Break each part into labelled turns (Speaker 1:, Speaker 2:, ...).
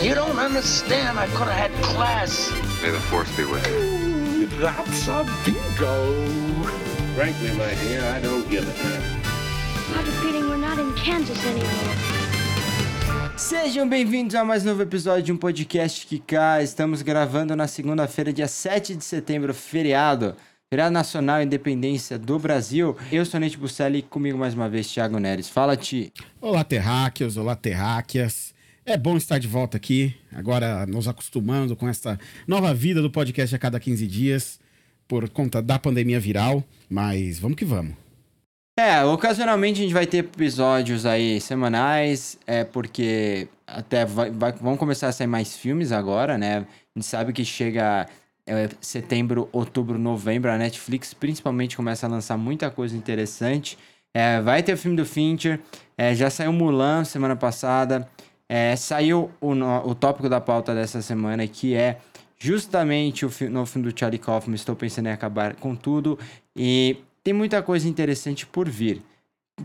Speaker 1: You don't understand. I could have had class.
Speaker 2: May the force be with you.
Speaker 3: That's a bingo.
Speaker 4: Frankly, my dear, I don't give a damn.
Speaker 5: I have a feeling we're not in Kansas anymore.
Speaker 6: Sejam bem-vindos a mais um novo episódio de um podcast que cá. Estamos gravando na segunda-feira, dia 7 de setembro, feriado. Feriado Nacional Independência do Brasil. Eu sou Nete Busselli e comigo mais uma vez, Thiago Neres. Fala, Ti.
Speaker 7: Olá, terráqueos, olá, terráqueas. É bom estar de volta aqui, agora nos acostumando com essa nova vida do podcast a cada 15 dias, por conta da pandemia viral, mas vamos que vamos.
Speaker 6: É, ocasionalmente a gente vai ter episódios aí semanais, é porque até vai, vai- vão começar a sair mais filmes agora, né? A gente sabe que chega é, setembro, outubro, novembro, a Netflix principalmente começa a lançar muita coisa interessante. É, vai ter o filme do Fincher, é, já saiu Mulan semana passada, é, saiu o, o tópico da pauta dessa semana, que é justamente o fi- novo filme do Charlie Kaufman, Estou Pensando em Acabar com Tudo, e tem muita coisa interessante por vir.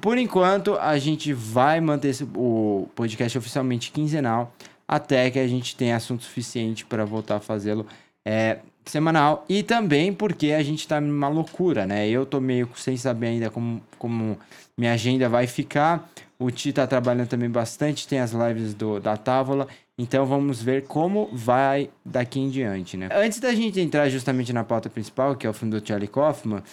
Speaker 6: Por enquanto, a gente vai manter esse- o podcast oficialmente quinzenal, até que a gente tenha assunto suficiente para voltar a fazê-lo é, semanal. E também porque a gente tá numa loucura, né? Eu tô meio sem saber ainda como, como minha agenda vai ficar. O Ti tá trabalhando também bastante, tem as lives do, da Távola. Então vamos ver como vai daqui em diante, né? Antes da gente entrar justamente na pauta principal, que é o filme do Charlie Kaufman,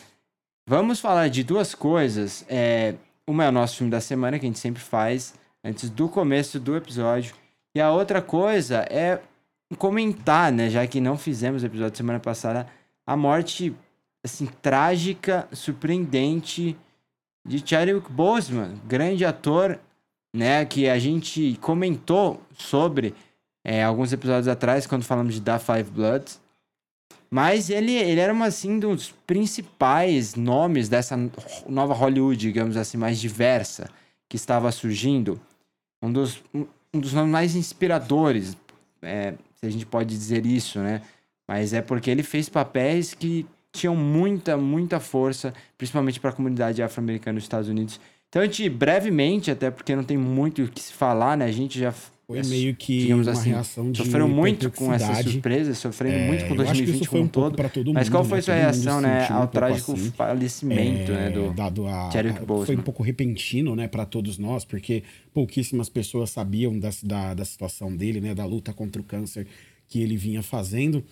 Speaker 6: vamos falar de duas coisas. É, uma é o nosso filme da semana, que a gente sempre faz antes do começo do episódio. E a outra coisa é comentar, né? Já que não fizemos o episódio semana passada, a morte, assim, trágica, surpreendente de Chadwick Boseman, grande ator, né? Que a gente comentou sobre é, alguns episódios atrás, quando falamos de Da Five Bloods. Mas ele, ele era, uma, assim, dos principais nomes dessa nova Hollywood, digamos assim, mais diversa, que estava surgindo. Um dos, um, um dos nomes mais inspiradores, é, se a gente pode dizer isso, né? Mas é porque ele fez papéis que tinham muita, muita força, principalmente para a comunidade afro-americana nos Estados Unidos. Então, a gente, brevemente, até porque não tem muito o que se falar, né? A gente já
Speaker 7: Foi meio que
Speaker 6: digamos
Speaker 7: uma
Speaker 6: assim,
Speaker 7: reação de
Speaker 6: sofreram muito com essa surpresa, sofreram
Speaker 7: É,
Speaker 6: muito com
Speaker 7: eu acho que
Speaker 6: 2020
Speaker 7: isso foi
Speaker 6: como
Speaker 7: um
Speaker 6: um todo.
Speaker 7: todo
Speaker 6: Mas qual
Speaker 7: né?
Speaker 6: foi sua
Speaker 7: Todo mundo
Speaker 6: reação, né,
Speaker 7: um
Speaker 6: ao
Speaker 7: pouco
Speaker 6: trágico
Speaker 7: assim.
Speaker 6: falecimento, né,
Speaker 7: É,
Speaker 6: do
Speaker 7: dado a,
Speaker 6: Chadwick
Speaker 7: a- foi
Speaker 6: Boseman?
Speaker 7: um pouco repentino, né, para todos nós, porque pouquíssimas pessoas sabiam da, da, da situação dele, né, da luta contra o câncer que ele vinha fazendo.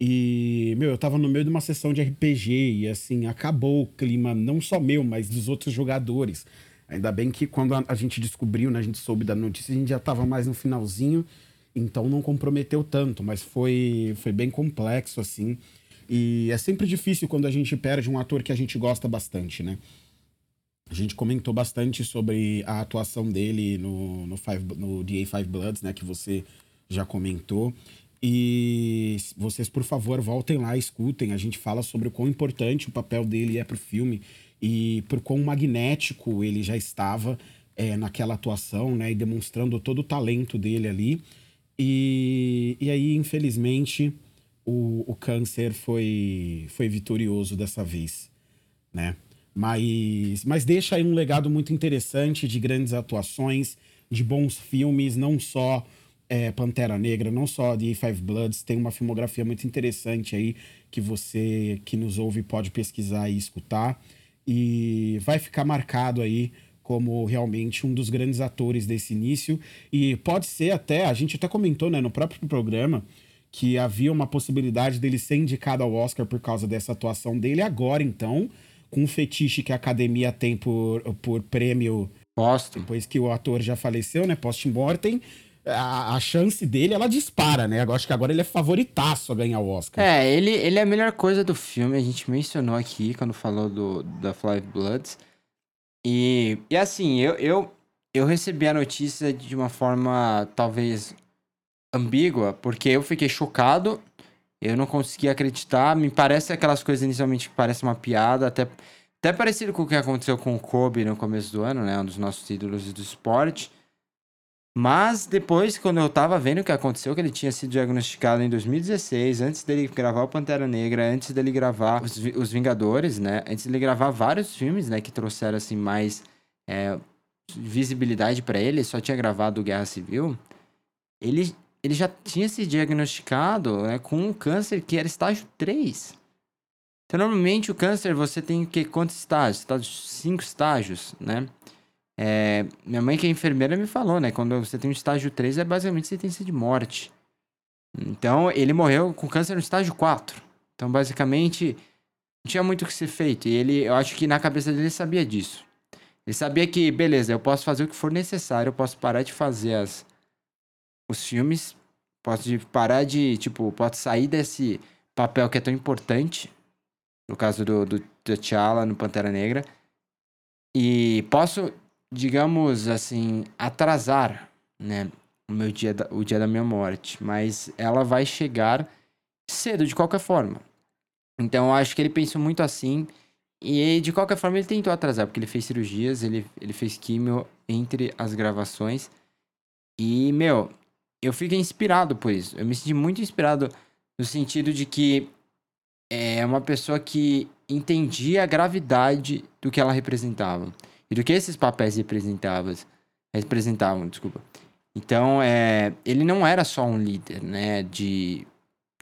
Speaker 7: E, meu, eu tava no meio de uma sessão de RPG e, assim, acabou o clima, não só meu, mas dos outros jogadores. Ainda bem que quando a, a gente descobriu, né, a gente soube da notícia, a gente já tava mais no finalzinho, então não comprometeu tanto, mas foi, foi bem complexo, assim. E é sempre difícil quando a gente perde um ator que a gente gosta bastante, né? A gente comentou bastante sobre a atuação dele no, no, Five, no DA Five Bloods, né? Que você já comentou. E vocês, por favor, voltem lá, escutem. A gente fala sobre o quão importante o papel dele é pro filme e por quão magnético ele já estava é, naquela atuação, né? E demonstrando todo o talento dele ali. E, e aí, infelizmente, o, o câncer foi, foi vitorioso dessa vez, né? Mas, mas deixa aí um legado muito interessante de grandes atuações, de bons filmes, não só é, Pantera Negra, não só The Five Bloods, tem uma filmografia muito interessante aí que você que nos ouve pode pesquisar e escutar. E vai ficar marcado aí como realmente um dos grandes atores desse início. E pode ser até, a gente até comentou né, no próprio programa, que havia uma possibilidade dele ser indicado ao Oscar por causa dessa atuação dele. Agora, então, com o fetiche que a academia tem por, por prêmio
Speaker 6: Posto.
Speaker 7: depois que o ator já faleceu, né, post-mortem, a, a chance dele, ela dispara, né? Eu acho que agora ele é favoritaço a ganhar o Oscar.
Speaker 6: É, ele, ele é a melhor coisa do filme, a gente mencionou aqui quando falou do, da Five Bloods. E, e assim, eu, eu, eu recebi a notícia de uma forma talvez ambígua, porque eu fiquei chocado, eu não consegui acreditar. Me parece aquelas coisas inicialmente que parecem uma piada, até, até parecido com o que aconteceu com o Kobe no começo do ano, né? Um dos nossos ídolos do esporte. Mas depois, quando eu tava vendo o que aconteceu, que ele tinha sido diagnosticado em 2016, antes dele gravar o Pantera Negra, antes dele gravar os, os Vingadores, né? Antes dele gravar vários filmes, né? Que trouxeram, assim, mais é, visibilidade pra ele. Só tinha gravado Guerra Civil. Ele, ele já tinha se diagnosticado né, com um câncer que era estágio 3. Então, normalmente, o câncer, você tem o quê? Quantos estágios? Estágios, cinco estágios, né? É, minha mãe, que é enfermeira, me falou, né? Quando você tem um estágio 3, é basicamente sentença de morte. Então, ele morreu com câncer no estágio 4. Então, basicamente, não tinha muito o que ser feito. E ele, eu acho que na cabeça dele ele sabia disso. Ele sabia que, beleza, eu posso fazer o que for necessário, eu posso parar de fazer as, os filmes, posso de- parar de, tipo, posso sair desse papel que é tão importante, no caso do, do T'Challa no Pantera Negra, e posso, digamos assim, atrasar, né, o meu dia, da, o dia da minha morte, mas ela vai chegar cedo de qualquer forma. Então eu acho que ele pensou muito assim e de qualquer forma ele tentou atrasar, porque ele fez cirurgias, ele, ele fez químio entre as gravações. E, meu, eu fiquei inspirado por isso. Eu me senti muito inspirado no sentido de que é uma pessoa que entendia a gravidade do que ela representava. E do que esses papéis representavam. Representavam, desculpa. Então, é, ele não era só um líder, né, de,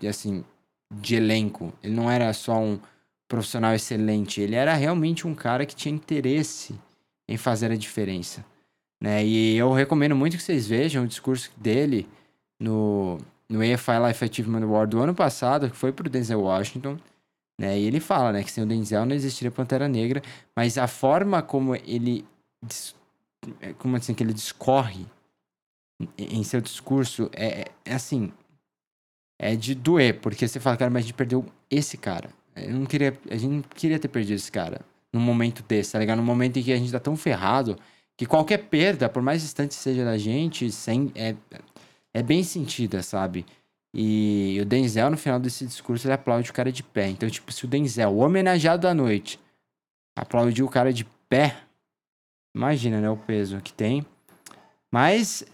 Speaker 6: de assim, de elenco. Ele não era só um profissional excelente. Ele era realmente um cara que tinha interesse em fazer a diferença. Né? E eu recomendo muito que vocês vejam o discurso dele no, no EFI Life Achievement Award do ano passado, que foi pro Denzel Washington. Né? E ele fala né, que sem o Denzel não existiria Pantera Negra, mas a forma como ele, é, como assim, que ele discorre em seu discurso é, é- é assim, é de doer, porque você fala, cara, mas a gente perdeu esse cara. Eu não queria, a gente não queria ter perdido esse cara num momento desse, tá ligado? Num momento em que a gente tá tão ferrado que qualquer perda, por mais distante seja da gente, sem, é, é bem sentida, sabe? E o Denzel, no final desse discurso, ele aplaude o cara de pé. Então, tipo, se o Denzel, o homenageado da noite, aplaudiu o cara de pé, imagina, né, o peso que tem. Mas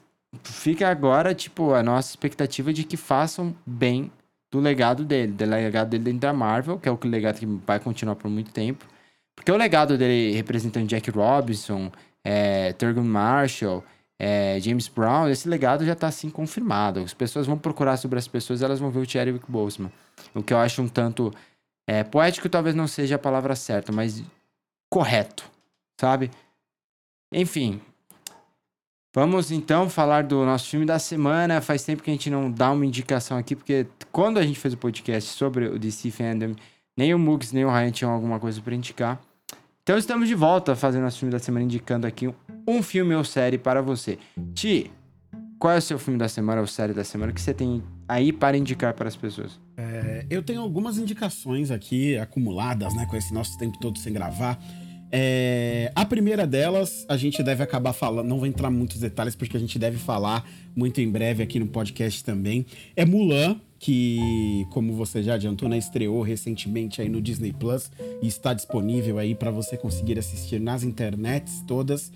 Speaker 6: fica agora, tipo, a nossa expectativa de que façam bem do legado dele, do legado dele dentro da Marvel, que é o legado que vai continuar por muito tempo. Porque o legado dele representando Jack Robinson, é, Thurgood Marshall, é, James Brown, esse legado já tá assim confirmado. As pessoas vão procurar sobre as pessoas, elas vão ver o Chadwick Boseman. O que eu acho um tanto é, poético, talvez não seja a palavra certa, mas correto, sabe? Enfim, Vamos então falar do nosso filme da semana. Faz tempo que a gente não dá uma indicação aqui, porque quando a gente fez o podcast sobre o DC Fandom, nem o Mugs nem o Ryan tinham alguma coisa para indicar. Então estamos de volta fazendo nosso filme da semana, indicando aqui um filme ou série para você. Ti, qual é o seu filme da semana ou série da semana que você tem aí para indicar para as pessoas?
Speaker 7: É, eu tenho algumas indicações aqui acumuladas, né, com esse nosso tempo todo sem gravar. É, a primeira delas, a gente deve acabar falando, não vou entrar muitos detalhes, porque a gente deve falar muito em breve aqui no podcast também. É Mulan, que, como você já adiantou, né, estreou recentemente aí no Disney Plus e está disponível aí para você conseguir assistir nas internets todas.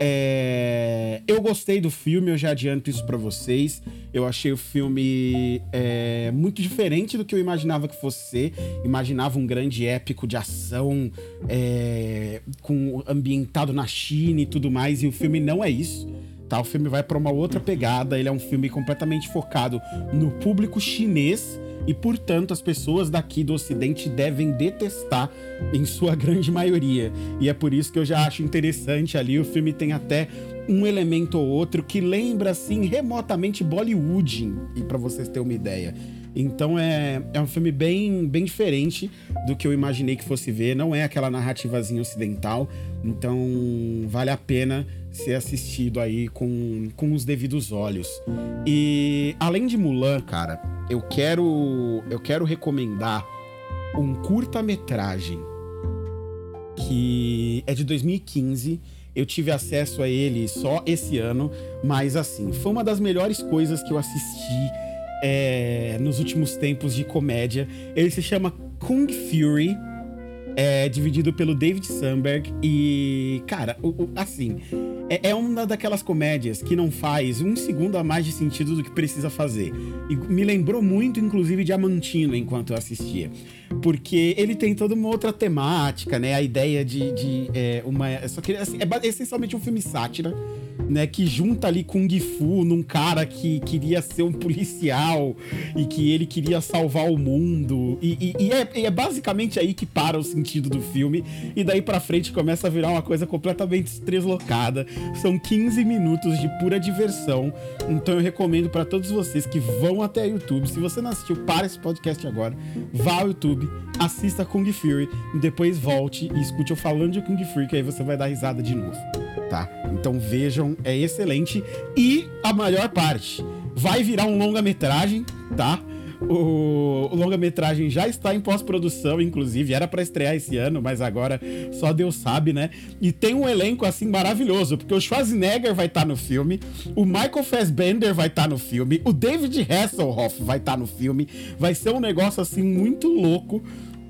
Speaker 7: É, eu gostei do filme, eu já adianto isso pra vocês. Eu achei o filme é, muito diferente do que eu imaginava que fosse ser. Imaginava um grande épico de ação, é, com ambientado na China e tudo mais, e o filme não é isso. Tá? O filme vai pra uma outra pegada. Ele é um filme completamente focado no público chinês e, portanto, as pessoas daqui do Ocidente devem detestar em sua grande maioria. E é por isso que eu já acho interessante ali. O filme tem até um elemento ou outro que lembra, assim, remotamente Bollywood, e para vocês terem uma ideia. Então é, é um filme bem, bem diferente do que eu imaginei que fosse ver. Não é aquela narrativazinha ocidental. Então vale a pena ser assistido aí com, com os devidos olhos. E além de Mulan, cara, eu quero eu quero recomendar um curta-metragem que é de 2015. Eu tive acesso a ele só esse ano, mas assim, foi uma das melhores coisas que eu assisti é, nos últimos tempos de comédia. Ele se chama Kung Fury. É dividido pelo David Sandberg. E, cara, o, o, assim, é, é, uma daquelas comédias que não faz um segundo a mais de sentido do que precisa fazer. E me lembrou muito, inclusive, Diamantino enquanto eu assistia. Porque ele tem toda uma outra temática, né? A ideia de, de é, uma. Só que assim, é essencialmente um filme sátira né, que junta ali Kung Fu num cara que queria ser um policial e que ele queria salvar o mundo. E, e, e, é, e, é, basicamente aí que para o sentido do filme. E daí pra frente começa a virar uma coisa completamente deslocada. São 15 minutos de pura diversão. Então eu recomendo para todos vocês que vão até o YouTube. Se você não assistiu, para esse podcast agora. Vá ao YouTube, assista Kung Fury, depois volte e escute eu falando de Kung Fury, que aí você vai dar risada de novo tá? Então vejam, é excelente. E a maior parte vai virar um longa-metragem, tá? O, o longa-metragem já está em pós-produção, inclusive, era para estrear esse ano, mas agora só Deus sabe, né? E tem um elenco assim maravilhoso, porque o Schwarzenegger vai estar tá no filme, o Michael Fassbender vai estar tá no filme, o David Hasselhoff vai estar tá no filme. Vai ser um negócio assim muito louco.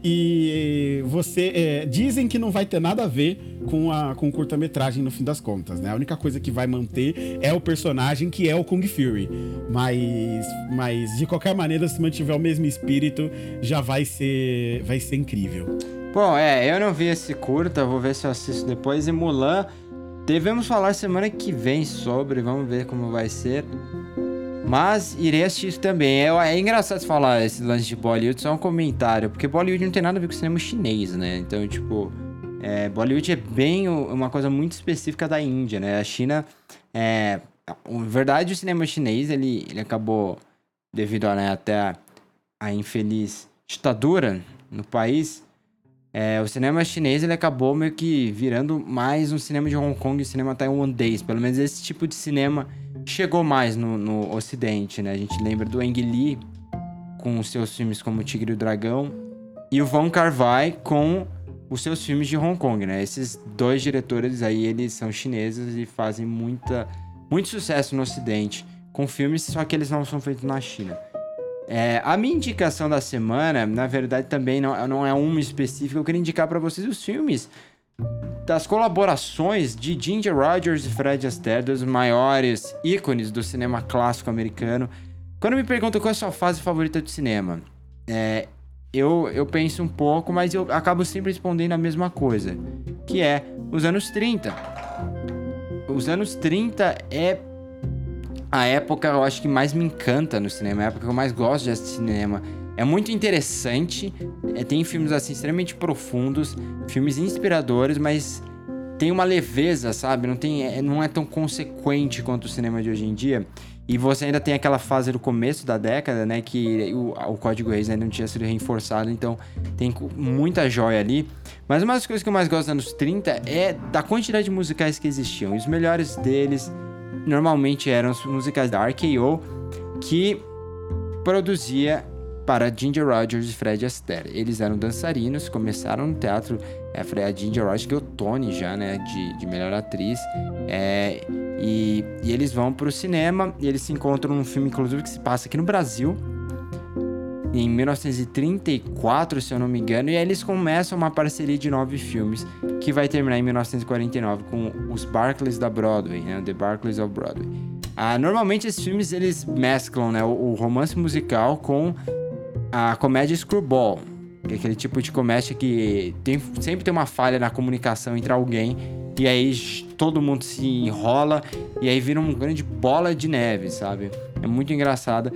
Speaker 7: E você. É, dizem que não vai ter nada a ver com a com curta-metragem no fim das contas, né? A única coisa que vai manter é o personagem que é o Kung Fury. Mas, mas de qualquer maneira, se mantiver o mesmo espírito, já vai ser, vai ser incrível.
Speaker 6: Bom, é, eu não vi esse curta, vou ver se eu assisto depois. E Mulan, devemos falar semana que vem sobre, vamos ver como vai ser. Mas irei assistir isso também. É, é engraçado falar esse lance de Bollywood, só um comentário, porque Bollywood não tem nada a ver com cinema chinês, né? Então, tipo, é, Bollywood é bem uma coisa muito específica da Índia, né? A China, é, na verdade, o cinema chinês, ele, ele acabou, devido né, até a, a infeliz ditadura no país, é, o cinema chinês ele acabou meio que virando mais um cinema de Hong Kong e cinema taiwanês. Pelo menos esse tipo de cinema chegou mais no, no Ocidente, né? A gente lembra do Ang Lee com os seus filmes como Tigre e o Dragão e o Von Kar-wai com os seus filmes de Hong Kong, né? Esses dois diretores aí, eles são chineses e fazem muita, muito sucesso no Ocidente com filmes, só que eles não são feitos na China. É, a minha indicação da semana, na verdade, também não, não é uma específica. Eu queria indicar para vocês os filmes das colaborações de Ginger Rogers e Fred Astaire, dos maiores ícones do cinema clássico americano. Quando me perguntam qual é a sua fase favorita de cinema, é, eu, eu penso um pouco, mas eu acabo sempre respondendo a mesma coisa, que é os anos 30. Os anos 30 é a época, eu acho que mais me encanta no cinema, é a época que eu mais gosto de assistir cinema. É muito interessante, é, tem filmes assim extremamente profundos, filmes inspiradores, mas tem uma leveza, sabe? Não, tem, é, não é tão consequente quanto o cinema de hoje em dia. E você ainda tem aquela fase do começo da década, né? Que o, o código Reis ainda não tinha sido reforçado, então tem muita joia ali. Mas uma das coisas que eu mais gosto dos anos 30 é da quantidade de musicais que existiam. E os melhores deles normalmente eram os musicais da RKO, que produzia para Ginger Rogers e Fred Astaire. Eles eram dançarinos, começaram no teatro. É, a Ginger Rogers ganhou Tony já, né? De, de melhor atriz. É, e, e, eles vão para o cinema e eles se encontram num filme, inclusive, que se passa aqui no Brasil. Em 1934, se eu não me engano, e aí eles começam uma parceria de nove filmes que vai terminar em 1949 com os Barclays da Broadway, né? The Barclays of Broadway. Ah, normalmente esses filmes eles mesclam né, o, o romance musical com a comédia screwball, que é aquele tipo de comédia que tem, sempre tem uma falha na comunicação entre alguém e aí todo mundo se enrola e aí vira uma grande bola de neve, sabe? É muito engraçada.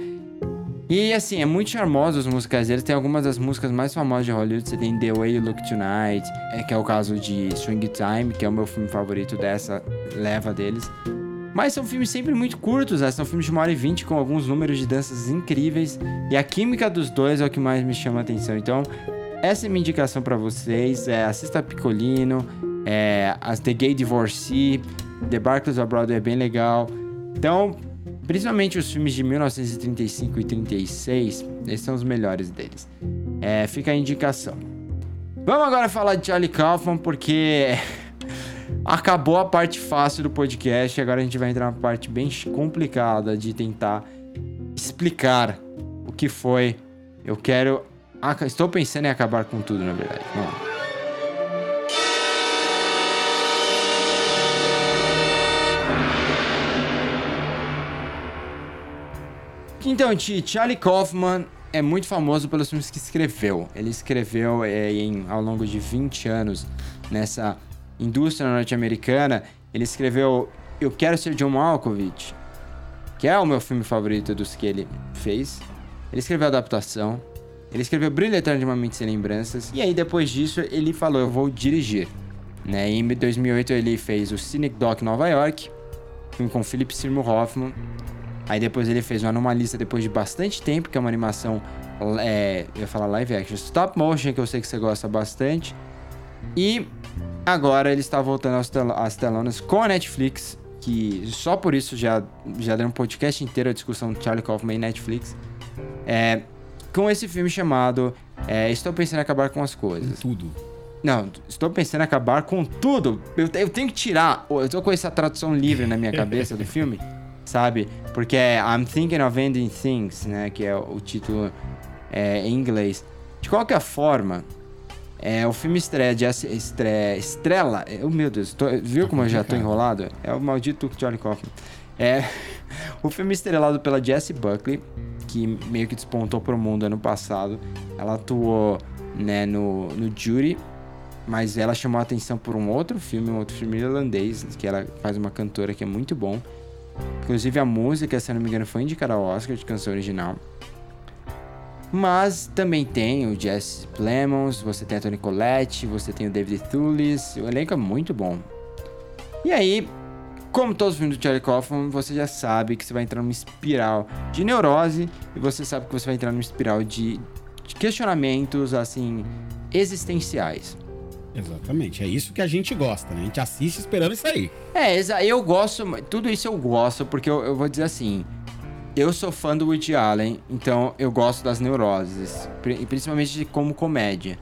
Speaker 6: E assim, é muito charmoso as músicas deles. Tem algumas das músicas mais famosas de Hollywood. Você tem The Way You Look Tonight, é, que é o caso de Swing Time, que é o meu filme favorito dessa leva deles. Mas são filmes sempre muito curtos, né? São filmes de uma hora e vinte com alguns números de danças incríveis. E a química dos dois é o que mais me chama a atenção. Então, essa é minha indicação para vocês. É, assista Picolino, é, as The Gay Divorcee, The Barclays of Broadway é bem legal. Então, principalmente os filmes de 1935 e 36, esses são os melhores deles. É, fica a indicação. Vamos agora falar de Charlie Kaufman, porque Acabou a parte fácil do podcast, agora a gente vai entrar na parte bem complicada de tentar explicar o que foi. Eu quero. Estou pensando em acabar com tudo, na verdade. Vamos lá. Então, Charlie Kaufman é muito famoso pelos filmes que escreveu. Ele escreveu é, em, ao longo de 20 anos nessa indústria norte-americana. Ele escreveu Eu Quero Ser John Malkovich, que é o meu filme favorito dos que ele fez. Ele escreveu adaptação. Ele escreveu Brilho Eterno de uma Mente Sem Lembranças. E aí, depois disso, ele falou, eu vou dirigir. Né? Em 2008, ele fez o Cynic Doc Nova York, filme com Philip Seymour Hoffman. Aí depois ele fez o Anomalista depois de bastante tempo, que é uma animação, é, eu ia falar live action, stop motion, que eu sei que você gosta bastante. E agora ele está voltando às, tel às telonas com a Netflix, que só por isso já, já deu um podcast inteiro a discussão de Charlie Kaufman e Netflix. É, com esse filme chamado é, Estou Pensando em Acabar com as Coisas.
Speaker 7: Tudo.
Speaker 6: Não, estou pensando em acabar com tudo. Eu, eu tenho que tirar. Eu tô com essa tradução livre na minha cabeça do filme, sabe? Porque é I'm Thinking of Ending Things, né? Que é o título é, em inglês. De qualquer forma, é, o filme estreia, de, estreia estrela. Oh, meu Deus, tô, viu como eu já tô enrolado? É o maldito Charlie Kaufman. É, o filme estrelado pela Jessie Buckley, que meio que despontou pro mundo ano passado. Ela atuou né, no, no Jury, mas ela chamou a atenção por um outro filme, um outro filme irlandês, que ela faz uma cantora que é muito bom. Inclusive a música, se eu não me engano, foi indicada ao Oscar de canção original. Mas também tem o Jesse Plemons, você tem a Toni Collette, você tem o David Thewlis, o elenco é muito bom. E aí, como todos os filmes do Charlie Kaufman, você já sabe que você vai entrar numa espiral de neurose e você sabe que você vai entrar numa espiral de, de questionamentos, assim, existenciais.
Speaker 7: Exatamente, é isso que a gente gosta, né? A gente assiste esperando isso aí.
Speaker 6: É, eu gosto, tudo isso eu gosto, porque eu, eu vou dizer assim, eu sou fã do Woody Allen, então eu gosto das neuroses, principalmente como comédia.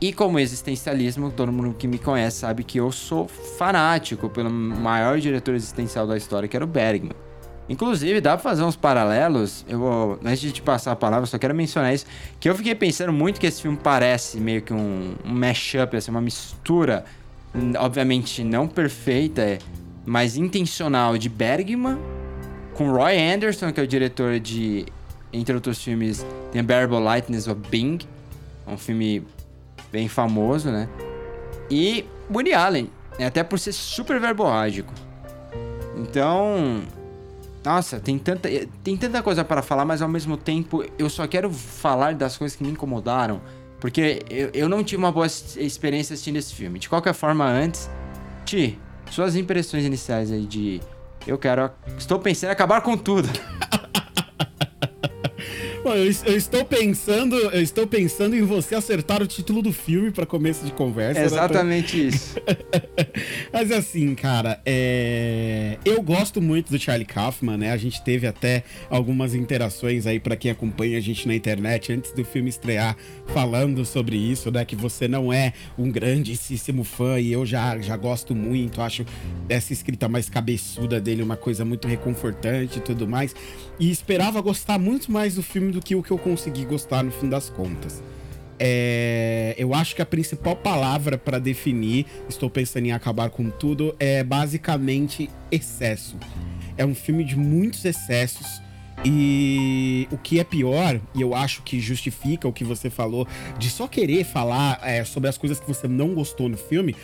Speaker 6: E como existencialismo, todo mundo que me conhece sabe que eu sou fanático pelo maior diretor existencial da história, que era o Bergman. Inclusive, dá pra fazer uns paralelos. Eu vou, antes de te passar a palavra, só quero mencionar isso. Que eu fiquei pensando muito que esse filme parece meio que um, um mashup, assim, uma mistura, obviamente não perfeita, mas intencional de Bergman com Roy Anderson, que é o diretor de, entre outros filmes, The Unbearable Lightness of Bing, um filme bem famoso, né? E Woody Allen, né? até por ser super verborrágico. Então, nossa, tem tanta, tem tanta coisa para falar, mas ao mesmo tempo eu só quero falar das coisas que me incomodaram. Porque eu, eu não tive uma boa experiência assistindo esse filme. De qualquer forma, antes, Ti, suas impressões iniciais aí de. Eu quero. Estou pensando em acabar com tudo.
Speaker 7: Bom, eu, eu, estou pensando, eu estou pensando em você acertar o título do filme para começo de conversa.
Speaker 6: É exatamente né? isso.
Speaker 7: Mas assim, cara, é... eu gosto muito do Charlie Kaufman, né? A gente teve até algumas interações aí para quem acompanha a gente na internet antes do filme estrear, falando sobre isso, né? Que você não é um grandíssimo fã e eu já, já gosto muito, acho essa escrita mais cabeçuda dele uma coisa muito reconfortante e tudo mais. E esperava gostar muito mais do filme do que o que eu consegui gostar no fim das contas. É, eu acho que a principal palavra para definir, estou pensando em acabar com tudo, é basicamente excesso. É um filme de muitos excessos. E o que é pior, e eu acho que justifica o que você falou, de só querer falar é, sobre as coisas que você não gostou no filme,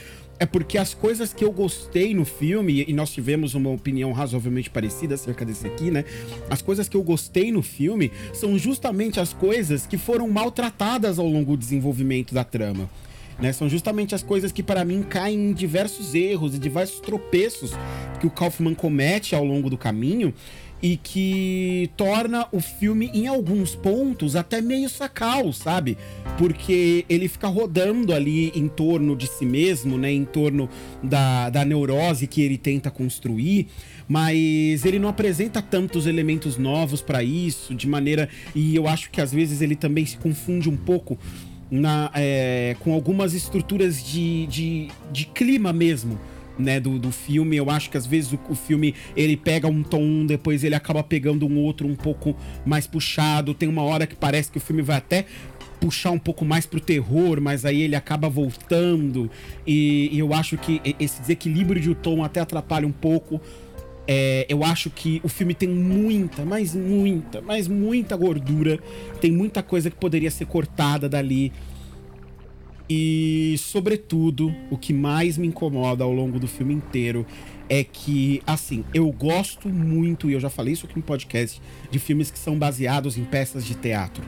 Speaker 7: é porque as coisas que eu gostei no filme, e nós tivemos uma opinião razoavelmente parecida acerca desse aqui, né? As coisas que eu gostei no filme são justamente as coisas que foram maltratadas ao longo do desenvolvimento da trama. Né, são justamente as coisas que para mim caem em diversos erros e diversos tropeços que o Kaufman comete ao longo do caminho e que torna o filme, em alguns pontos, até meio sacal, sabe? Porque ele fica rodando ali em torno de si mesmo, né? Em torno da, da neurose que ele tenta construir, mas ele não apresenta tantos elementos novos para isso, de maneira. E eu acho que às vezes ele também se confunde um pouco. Na, é, com algumas estruturas de, de, de clima mesmo né, do, do filme. Eu acho que às vezes o, o, filme ele pega um tom, depois ele acaba pegando um outro um pouco mais puxado. Tem uma hora que parece que o filme vai até puxar um pouco mais pro terror, mas aí ele acaba voltando. E, e eu acho que esse desequilíbrio de tom até atrapalha um pouco. É, eu acho que o filme tem muita, mas muita, mas muita gordura. Tem muita coisa que poderia ser cortada dali. E, sobretudo, o que mais me incomoda ao longo do filme inteiro é que, assim, eu gosto muito, e eu já falei isso aqui no podcast, de filmes que são baseados em peças de teatro.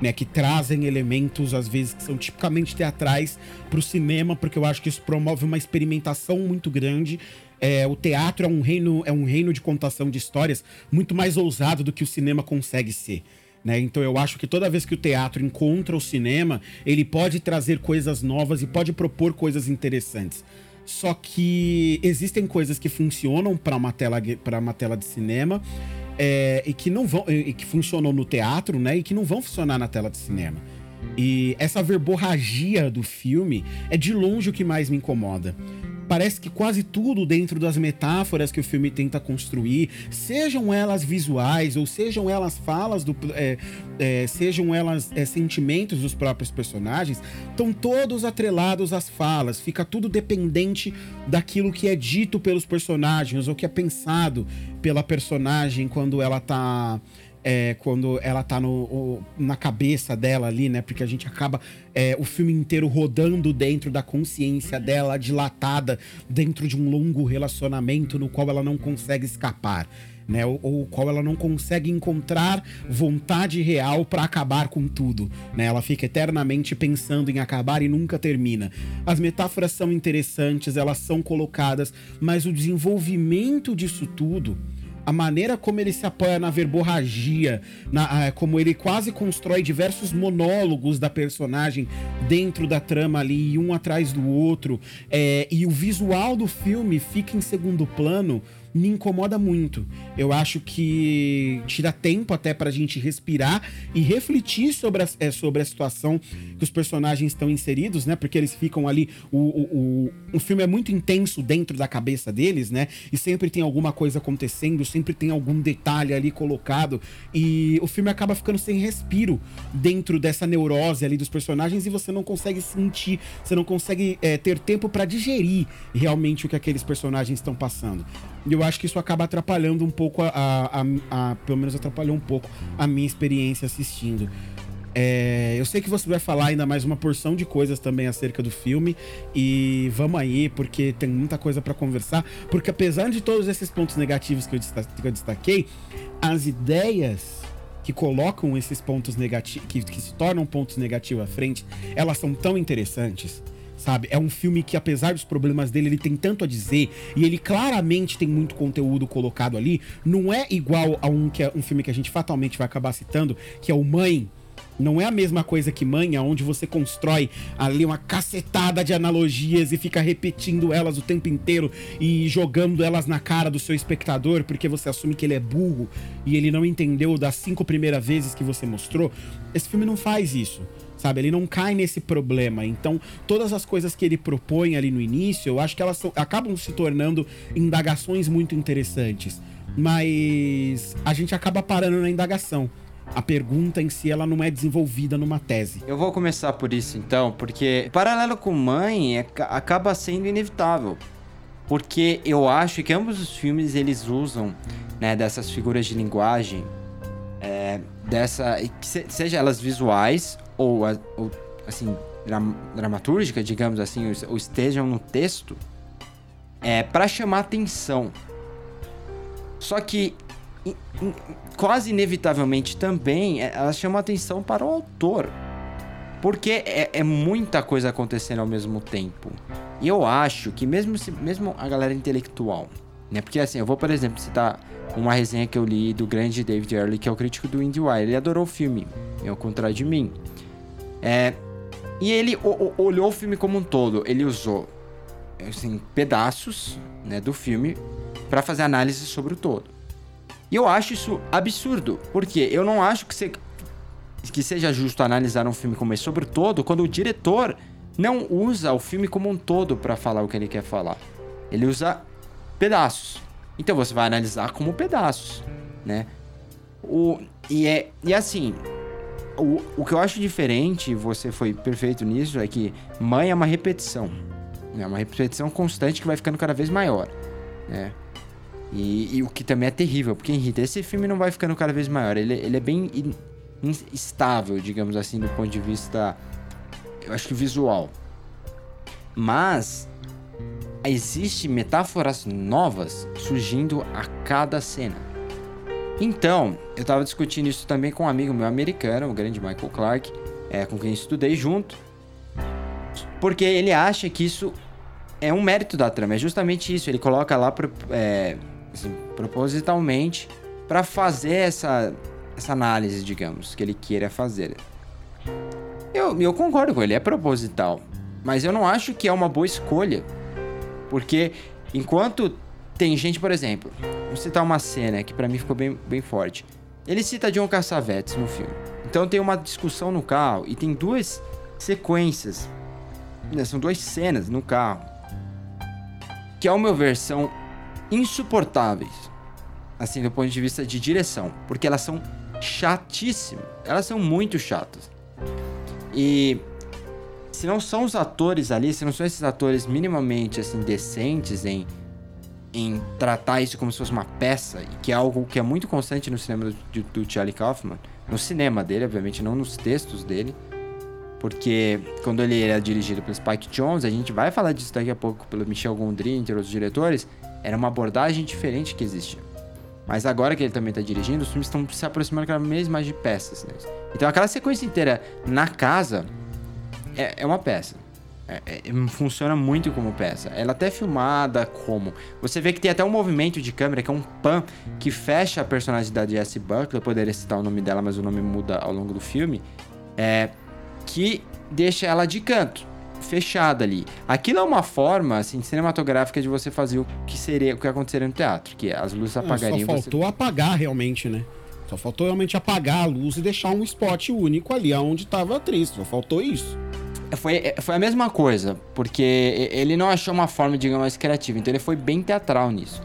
Speaker 7: Né, que trazem elementos, às vezes, que são tipicamente teatrais para o cinema, porque eu acho que isso promove uma experimentação muito grande. É, o teatro é um reino, é um reino de contação de histórias muito mais ousado do que o cinema consegue ser. Né? Então eu acho que toda vez que o teatro encontra o cinema, ele pode trazer coisas novas e pode propor coisas interessantes. Só que existem coisas que funcionam para uma tela para uma tela de cinema é, e que não vão e que funcionam no teatro, né? E que não vão funcionar na tela de cinema. E essa verborragia do filme é de longe o que mais me incomoda parece que quase tudo dentro das metáforas que o filme tenta construir, sejam elas visuais ou sejam elas falas do, é, é, sejam elas é, sentimentos dos próprios personagens, estão todos atrelados às falas. Fica tudo dependente daquilo que é dito pelos personagens ou que é pensado pela personagem quando ela tá é, quando ela tá no, o, na cabeça dela ali, né? Porque a gente acaba é, o filme inteiro rodando dentro da consciência dela, dilatada dentro de um longo relacionamento no qual ela não consegue escapar. Né, ou, ou qual ela não consegue encontrar vontade real para acabar com tudo. Né? Ela fica eternamente pensando em acabar e nunca termina. As metáforas são interessantes, elas são colocadas, mas o desenvolvimento disso tudo a maneira como ele se apoia na verborragia, na, ah, como ele quase constrói diversos monólogos da personagem dentro da trama ali, um atrás do outro, é, e o visual do filme fica em segundo plano me incomoda muito. Eu acho que tira tempo até pra gente respirar e refletir sobre a, é, sobre a situação que os personagens estão inseridos, né? Porque eles ficam ali. O, o, o, o filme é muito intenso dentro da cabeça deles, né? E sempre tem alguma coisa acontecendo, sempre tem algum detalhe ali colocado. E o filme acaba ficando sem respiro dentro dessa neurose ali dos personagens e você não consegue sentir, você não consegue é, ter tempo para digerir realmente o que aqueles personagens estão passando. E eu acho que isso acaba atrapalhando um pouco a, a, a, a Pelo menos atrapalhou um pouco a minha experiência assistindo. É, eu sei que você vai falar ainda mais uma porção de coisas também acerca do filme e vamos aí porque tem muita coisa para conversar. Porque apesar de todos esses pontos negativos que eu, que eu destaquei, as ideias que colocam esses pontos negativos, que, que se tornam pontos negativos à frente, elas são tão interessantes sabe? É um filme que, apesar dos problemas dele, ele tem tanto a dizer e ele claramente tem muito conteúdo colocado ali. Não é igual a um, que é um filme que a gente fatalmente vai acabar citando, que é o Mãe, não é a mesma coisa que Manha, onde você constrói ali uma cacetada de analogias e fica repetindo elas o tempo inteiro e jogando elas na cara do seu espectador porque você assume que ele é burro e ele não entendeu das cinco primeiras vezes que você mostrou. Esse filme não faz isso sabe? Ele não cai nesse problema. Então, todas as coisas que ele propõe ali no início, eu acho que elas acabam se tornando indagações muito interessantes. Mas a gente acaba parando na indagação. A pergunta em si ela não é desenvolvida numa tese.
Speaker 6: Eu vou começar por isso então, porque paralelo com Mãe é, acaba sendo inevitável. Porque eu acho que ambos os filmes eles usam né, dessas figuras de linguagem, é, dessa, seja elas visuais ou, ou assim, dram, dramatúrgica, digamos assim, ou estejam no texto, é para chamar atenção. Só que in, in, quase inevitavelmente também é, elas chamam atenção para o autor. Porque é, é, muita coisa acontecendo ao mesmo tempo. E eu acho que mesmo, se, mesmo a galera intelectual, né? Porque assim, eu vou, por exemplo, citar uma resenha que eu li do grande David Early, que é o crítico do IndieWire. Ele adorou o filme, ao contrário de mim. É, e ele o, o, olhou o filme como um todo. Ele usou assim, pedaços né, do filme para fazer análise sobre o todo. E eu acho isso absurdo, porque eu não acho que, se, que seja justo analisar um filme como esse sobre o todo quando o diretor não usa o filme como um todo para falar o que ele quer falar. Ele usa pedaços. Então você vai analisar como pedaços, né? O, e, é, e assim, o, o que eu acho diferente, você foi perfeito nisso, é que mãe é uma repetição. É uma repetição constante que vai ficando cada vez maior. Né? E, e o que também é terrível, porque irrita. Esse filme não vai ficando cada vez maior. Ele, ele é bem in- instável, digamos assim, do ponto de vista, eu acho que visual. Mas existe metáforas novas surgindo a cada cena. Então, eu tava discutindo isso também com um amigo meu americano, o grande Michael Clark, é, com quem estudei junto. Porque ele acha que isso é um mérito da trama, é justamente isso. Ele coloca lá pro- é, assim, propositalmente para fazer essa, essa análise, digamos, que ele queira fazer. Eu, eu concordo com ele, é proposital. Mas eu não acho que é uma boa escolha. Porque enquanto tem gente, por exemplo, vou citar uma cena que pra mim ficou bem, bem forte. Ele cita John Cassavetes no filme. Então tem uma discussão no carro e tem duas sequências. né, São duas cenas no carro. Que ao meu ver são insuportáveis. Assim, do ponto de vista de direção. Porque elas são chatíssimas. Elas são muito chatas. E se não são os atores ali, se não são esses atores minimamente assim decentes em em tratar isso como se fosse uma peça, e que é algo que é muito constante no cinema do, do Charlie Kaufman, no cinema dele, obviamente, não nos textos dele, porque quando ele era dirigido pelo Spike Jonze, a gente vai falar disso daqui a pouco pelo Michel Gondry, entre outros diretores, era uma abordagem diferente que existia. Mas agora que ele também tá dirigindo, os filmes estão se aproximando cada vez mais de peças. Né? Então aquela sequência inteira na casa é, é uma peça. É- é- funciona muito como peça. Ela até é filmada como. Você vê que tem até um movimento de câmera, que é um pan, que fecha a personagem da Jessie Buckley. Eu poderia citar o nome dela, mas o nome muda ao longo do filme. É. Que deixa ela de canto, fechada ali. Aquilo é uma forma, assim, cinematográfica de você fazer o que seria, o que aconteceria no teatro, que é as luzes
Speaker 7: Não,
Speaker 6: apagariam.
Speaker 7: Só
Speaker 6: você-
Speaker 7: faltou apagar realmente, né? Só faltou realmente apagar a luz e deixar um spot único ali onde tava a atriz. Só faltou isso.
Speaker 6: Foi, foi a mesma coisa, porque ele não achou uma forma, digamos, mais criativa, então ele foi bem teatral nisso.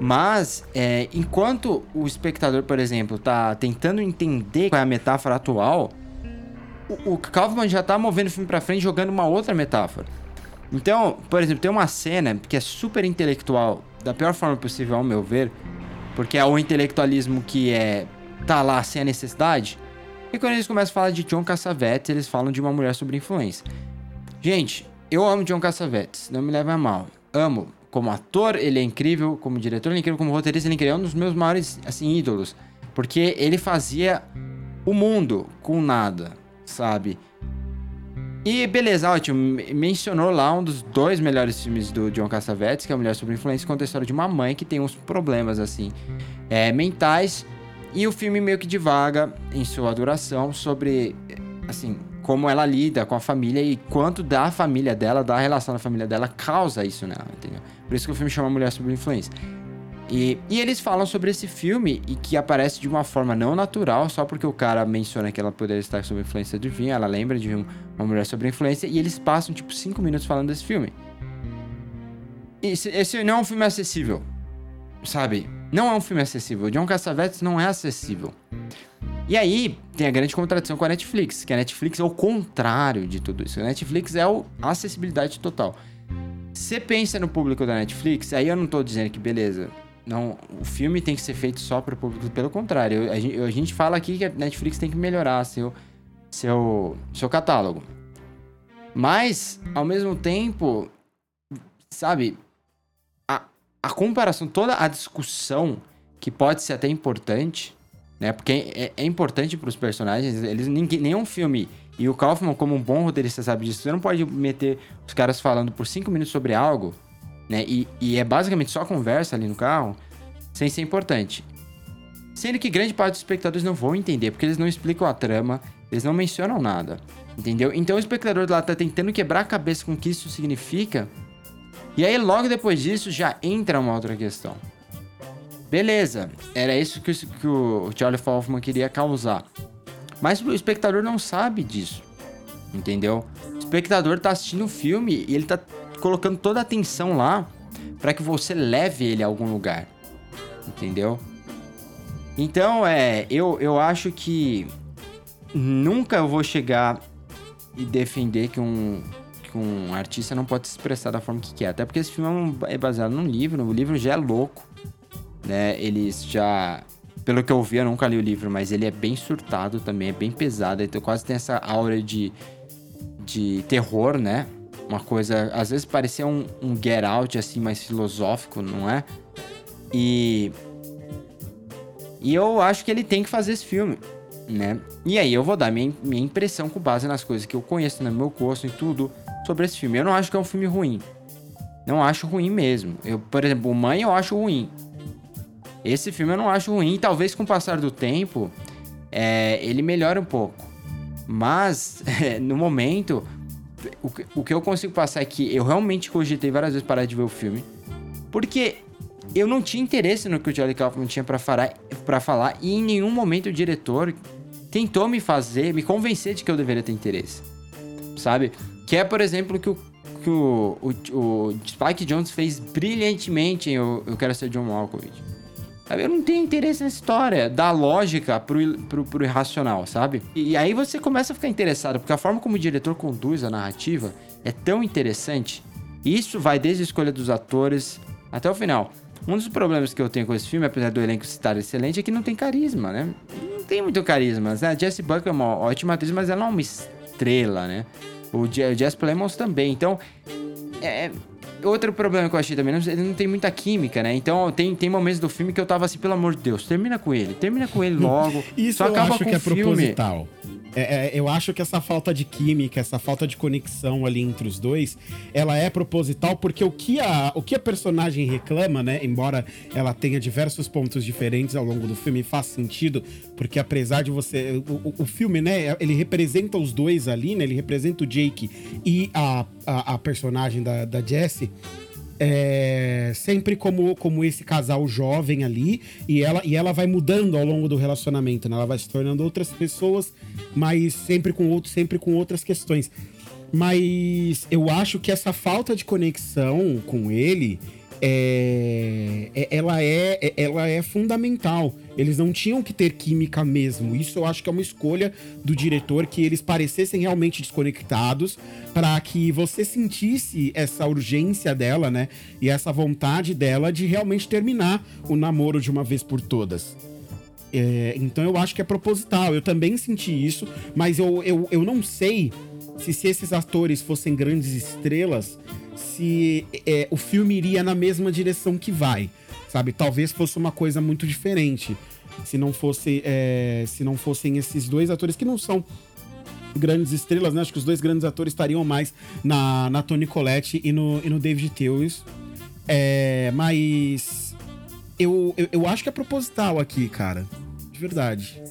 Speaker 6: Mas, é, enquanto o espectador, por exemplo, tá tentando entender qual é a metáfora atual, o, o Kaufman já tá movendo o filme pra frente jogando uma outra metáfora. Então, por exemplo, tem uma cena que é super intelectual, da pior forma possível, ao meu ver, porque é o intelectualismo que é tá lá sem a necessidade. E quando eles começam a falar de John Cassavetes, eles falam de uma mulher sobre influência. Gente, eu amo John Cassavetes, não me leve a mal. Amo. Como ator, ele é incrível, como diretor, ele é incrível, como roteirista, ele é incrível, é um dos meus maiores, assim, ídolos. Porque ele fazia o mundo com nada, sabe? E beleza, ótimo. Me- Mencionou lá um dos dois melhores filmes do John Cassavetes, que é a Mulher sobre Influência, conta a história de uma mãe que tem uns problemas, assim, é, mentais. E o filme meio que divaga em sua duração sobre, assim, como ela lida com a família e quanto da família dela, da relação da família dela, causa isso nela, entendeu? Por isso que o filme chama Mulher sobre Influência. E, e eles falam sobre esse filme e que aparece de uma forma não natural, só porque o cara menciona que ela poderia estar sob influência de vinho, ela lembra de um- uma mulher sobre influência, e eles passam tipo cinco minutos falando desse filme. Esse, esse não é um filme acessível, sabe? Não é um filme acessível. John Cassavetes não é acessível. E aí tem a grande contradição com a Netflix, que a Netflix é o contrário de tudo isso. A Netflix é a acessibilidade total. Você pensa no público da Netflix, aí eu não tô dizendo que beleza, não, o filme tem que ser feito só para o público, pelo contrário, a gente, a gente fala aqui que a Netflix tem que melhorar seu seu seu catálogo. Mas ao mesmo tempo, sabe, a, comparação, toda a discussão que pode ser até importante, né? Porque é, é importante para os personagens, eles ninguém, nenhum filme e o Kaufman, como um bom roteirista, sabe disso. Você não pode meter os caras falando por cinco minutos sobre algo, né? E, e é basicamente só conversa ali no carro, sem ser importante. Sendo que grande parte dos espectadores não vão entender, porque eles não explicam a trama, eles não mencionam nada, entendeu? Então o espectador lá tá tentando quebrar a cabeça com o que isso significa, e aí logo depois disso já entra uma outra questão. Beleza, era isso que, o- que o Charlie Kaufman queria causar. Mas o espectador não sabe disso. Entendeu? O espectador tá assistindo o filme e ele tá colocando toda a atenção lá para que você leve ele a algum lugar. Entendeu? Então, é, eu, eu acho que nunca eu vou chegar e defender que um que um artista não pode se expressar da forma que quer. Até porque esse filme é, é baseado num livro, o livro já é louco, né? Eles já... Pelo que eu vi, eu nunca li o livro, mas ele é bem surtado também, é bem pesado, então quase tem essa aura de, de terror, né? Uma coisa, às vezes parecia um, um Get Out, assim, mais filosófico, não é? E... E eu acho que ele tem que fazer esse filme, né? E aí eu vou dar minha, minha impressão com base nas coisas que eu conheço, no meu gosto e tudo sobre esse filme. Eu não acho que é um filme ruim. Não acho ruim mesmo. Eu, por exemplo, Mãe eu acho ruim. Esse filme eu não acho ruim. Talvez com o passar do tempo é, ele melhore um pouco. Mas, no momento, o, que- o que eu consigo passar é que eu realmente cogitei várias vezes parar de ver o filme. Porque eu não tinha interesse no que o Charlie Kaufman tinha pra falar, falar e em nenhum momento o diretor tentou me fazer, me convencer de que eu deveria ter interesse. Sabe? Que é, por exemplo, que o, que o, o, o Spike Jones fez brilhantemente em Eu, eu Quero Ser John Malkovich. Eu não tenho interesse nessa história, da lógica pro, pro, pro irracional, sabe? E, e aí você começa a ficar interessado, porque a forma como o diretor conduz a narrativa é tão interessante. Isso vai desde a escolha dos atores até o final. Um dos problemas que eu tenho com esse filme, apesar do elenco estar excelente, é que não tem carisma, né? Não tem muito carisma. Né? A Jessie Buck é uma ótima atriz, mas ela é uma estrela, né? O Jess Plemons também. Então, é, outro problema que eu achei também, ele não tem muita química, né? Então tem, tem momentos do filme que eu tava assim, pelo amor de Deus, termina com ele, termina com ele logo.
Speaker 7: Isso
Speaker 6: só
Speaker 7: eu
Speaker 6: acaba
Speaker 7: acho
Speaker 6: com
Speaker 7: que é
Speaker 6: filme.
Speaker 7: proposital. É, é, eu acho que essa falta de química, essa falta de conexão ali entre os dois, ela é proposital porque o que a, o que a personagem reclama, né? Embora ela tenha diversos pontos diferentes ao longo do filme, faz sentido, porque apesar de você. O, o- filme, né? Ele representa os dois ali, né? Ele representa o Jake e a, a, a personagem da, da Jessie é, sempre como, como esse casal jovem ali e ela, e ela vai mudando ao longo do relacionamento, né? Ela vai se tornando outras pessoas, mas sempre com outro, sempre com outras questões. Mas eu acho que essa falta de conexão com ele é, é- ela, é, é- ela é fundamental. Eles não tinham que ter química mesmo. Isso eu acho que é uma escolha do diretor que eles parecessem realmente desconectados para que você sentisse essa urgência dela, né? E essa vontade dela de realmente terminar o namoro de uma vez por todas. É, então eu acho que é proposital. Eu também senti isso, mas eu, eu, eu não sei se, se esses atores fossem grandes estrelas, se é, o filme iria na mesma direção que vai. Sabe? Talvez fosse uma coisa muito diferente. Se não fosse. é, se não fossem esses dois atores que não são grandes estrelas, né? Acho que os dois grandes atores estariam mais na, na Toni Collette e no, e no David Tewis. É, mas eu, eu, eu acho que é proposital aqui, cara. De verdade.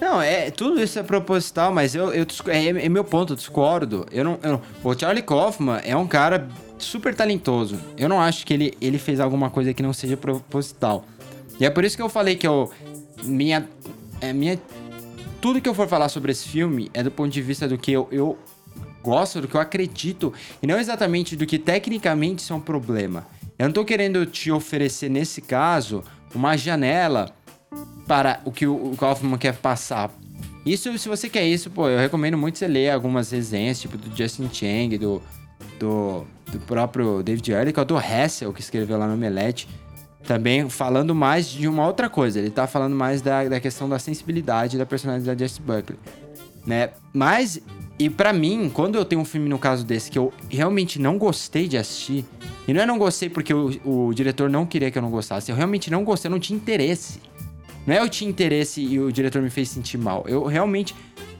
Speaker 6: Não, é, tudo isso é proposital, mas eu, eu é, é meu ponto, eu discordo. Eu não, eu o Charlie Kaufman é um cara super talentoso. Eu não acho que ele, ele fez alguma coisa que não seja proposital. E é por isso que eu falei que eu minha é, minha tudo que eu for falar sobre esse filme é do ponto de vista do que eu, eu gosto, do que eu acredito, e não exatamente do que tecnicamente isso é um problema. Eu não tô querendo te oferecer, nesse caso, uma janela para o que o Kaufman quer passar. Isso, se você quer isso, pô, eu recomendo muito você ler algumas resenhas, tipo do Justin Chang, do, do, do próprio David Ehrlich, ou do Hessel, que escreveu lá no Omelete, também falando mais de uma outra coisa. Ele tá falando mais da, da questão da sensibilidade da personagem da Jess Buckley, né? Mas, e pra mim, quando eu tenho um filme no caso desse que eu realmente não gostei de assistir, e não é não gostei porque o, o diretor não queria que eu não gostasse, eu realmente não gostei, eu não tinha interesse. Não é eu tinha interesse e o diretor me fez sentir mal. Eu realmente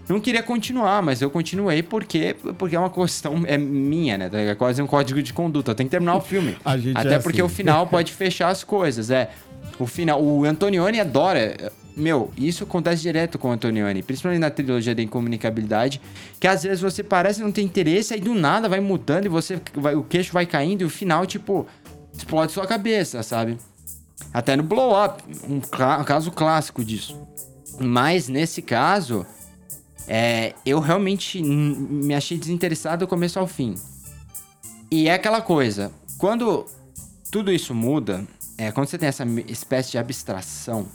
Speaker 6: não queria continuar, mas eu continuei porque, porque é uma questão é minha, né? É quase um código de conduta. Eu tenho que terminar o filme.
Speaker 7: A gente
Speaker 6: Até
Speaker 7: é
Speaker 6: porque
Speaker 7: assim.
Speaker 6: o final pode fechar as coisas. É. O final. O Antonioni adora. Meu, isso acontece direto com o Antonioni, principalmente na trilogia da incomunicabilidade, que às vezes você parece não ter interesse, aí do nada vai mudando e você vai, o queixo vai caindo e o final, tipo, explode sua cabeça, sabe? Até no Blow Up, um, um caso clássico disso. Mas nesse caso, é, eu realmente me achei desinteressado do começo ao fim. E é aquela coisa, quando tudo isso muda, é, quando você tem essa espécie de abstração,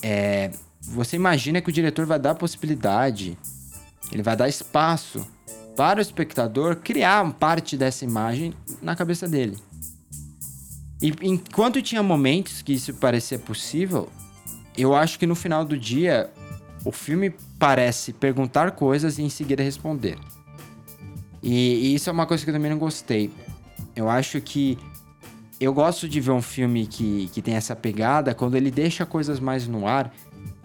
Speaker 6: é, você imagina que o diretor vai dar possibilidade, ele vai dar espaço para o espectador criar parte dessa imagem na cabeça dele. E enquanto tinha momentos que isso parecia possível, eu acho que no final do dia o filme parece perguntar coisas e em seguida responder. E, e isso é uma coisa que eu também não gostei. Eu acho que eu gosto de ver um filme que, que tem essa pegada quando ele deixa coisas mais no ar.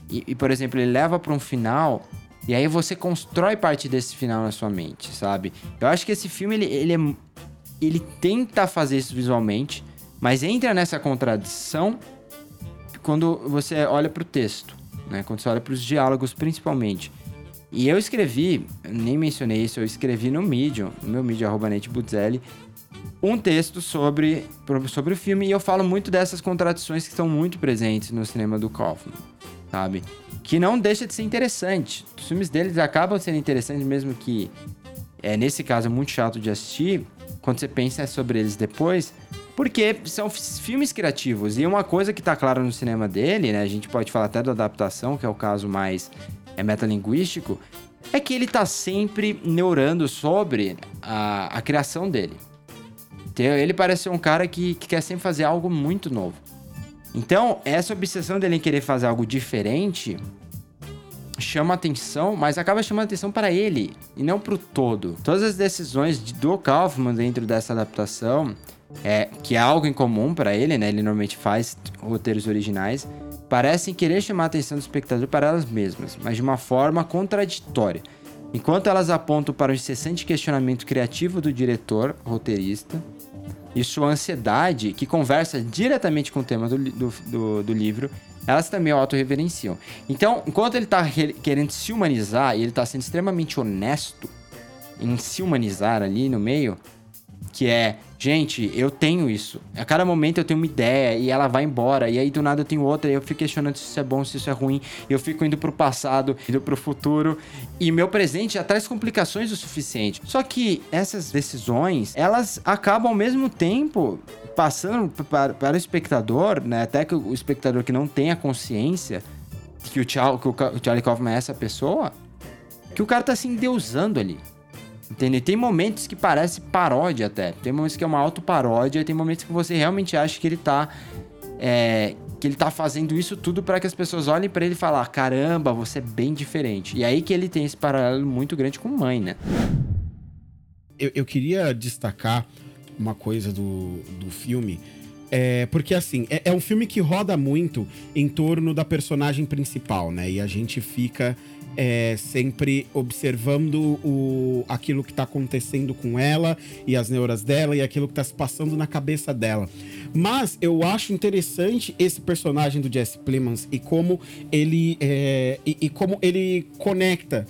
Speaker 6: E, e por exemplo, ele leva para um final e aí você constrói parte desse final na sua mente, sabe? Eu acho que esse filme ele, ele, é, ele tenta fazer isso visualmente, mas entra nessa contradição quando você olha para o texto, né? Quando você olha para os diálogos, principalmente. E eu escrevi, nem mencionei isso, eu escrevi no Medium, no meu Medium, arroba um texto sobre, sobre o filme e eu falo muito dessas contradições que estão muito presentes no cinema do Kaufman, sabe? Que não deixa de ser interessante. Os filmes deles acabam sendo interessantes mesmo que, é, nesse caso, é muito chato de assistir, quando você pensa sobre eles depois, porque são filmes criativos. E uma coisa que tá clara no cinema dele, né? A gente pode falar até da adaptação, que é o caso mais é, metalinguístico, é que ele tá sempre neurando sobre a, a criação dele. Ele parece ser um cara que, que quer sempre fazer algo muito novo. Então, essa obsessão dele em querer fazer algo diferente chama atenção, mas acaba chamando atenção para ele e não para o todo. Todas as decisões do Kaufman dentro dessa adaptação, é, que é algo em comum para ele, né? Ele normalmente faz roteiros originais, parecem querer chamar a atenção do espectador para elas mesmas, mas de uma forma contraditória. Enquanto elas apontam para o incessante questionamento criativo do diretor, roteirista, e sua ansiedade, que conversa diretamente com o tema do, do, do, do livro, elas também auto-reverenciam. Então, enquanto ele está querendo se humanizar e ele está sendo extremamente honesto em se humanizar ali no meio, que é Gente, eu tenho isso. A cada momento eu tenho uma ideia e ela vai embora. E aí do nada eu tenho outra e eu fico questionando se isso é bom, se isso é ruim. Eu fico indo pro passado, indo pro futuro. E meu presente já traz complicações o suficiente. Só que essas decisões, elas acabam ao mesmo tempo passando para, para o espectador, né? Até que o espectador que não tem a consciência que o, Charlie, que o Charlie Kaufman é essa pessoa, que o cara tá se endeusando ali. Entendeu? Tem momentos que parece paródia até. Tem momentos que é uma autoparódia, tem momentos que você realmente acha que ele tá. É, que ele tá fazendo isso tudo para que as pessoas olhem para ele e falem: caramba, você é bem diferente. E aí que ele tem esse paralelo muito grande com mãe, né?
Speaker 7: Eu, eu queria destacar uma coisa do, do filme. É, porque assim, é, é um filme que roda muito em torno da personagem principal, né? E a gente fica é, sempre observando o, aquilo que está acontecendo com ela e as neuras dela e aquilo que está se passando na cabeça dela. Mas eu acho interessante esse personagem do Jesse Plemons e como ele é, e, e como ele conecta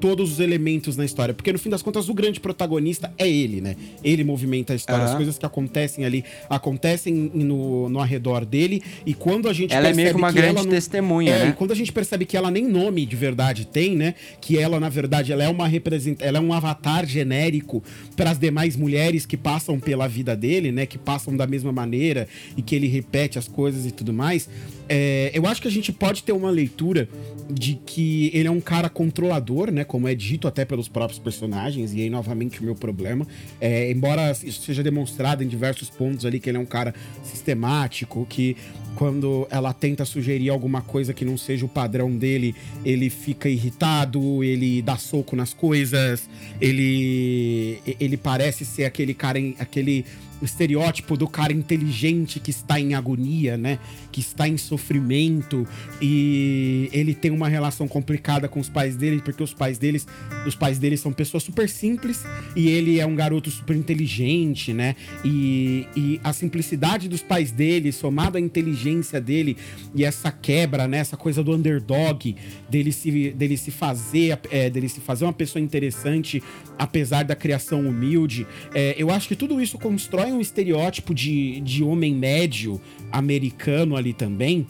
Speaker 7: todos os elementos na história. Porque no fim das contas, o grande protagonista é ele, né? Ele movimenta a história. Uhum. As coisas que acontecem ali acontecem no, no arredor dele. E quando a gente
Speaker 6: ela percebe. Ela é meio que uma que grande testemunha,
Speaker 7: é,
Speaker 6: né?
Speaker 7: E quando a gente percebe que ela nem nome de verdade tem, né? Que ela, na verdade, ela é uma represent... ela é um avatar genérico para as demais mulheres que passam pela vida dele, né? Que passam da mesma maneira e que ele repete as coisas e tudo mais. É, eu acho que a gente pode ter uma leitura de que ele é um cara controlador, né? Como é dito até pelos próprios personagens, e aí novamente o meu problema. É, embora isso seja demonstrado em diversos pontos ali que ele é um cara sistemático, que quando ela tenta sugerir alguma coisa que não seja o padrão dele, ele fica irritado, ele dá soco nas coisas, ele ele parece ser aquele cara, aquele o estereótipo do cara inteligente que está em agonia, né? Que está em sofrimento e ele tem uma relação complicada com os pais dele, porque os pais deles, os pais dele são pessoas super simples e ele é um garoto super inteligente, né? E, e a simplicidade dos pais dele, somado à inteligência dele e essa quebra, né? Essa coisa do underdog, dele se, dele se fazer, é, dele se fazer uma pessoa interessante, apesar da criação humilde. É, eu acho que tudo isso constrói constrói um estereótipo de, de homem médio americano ali também.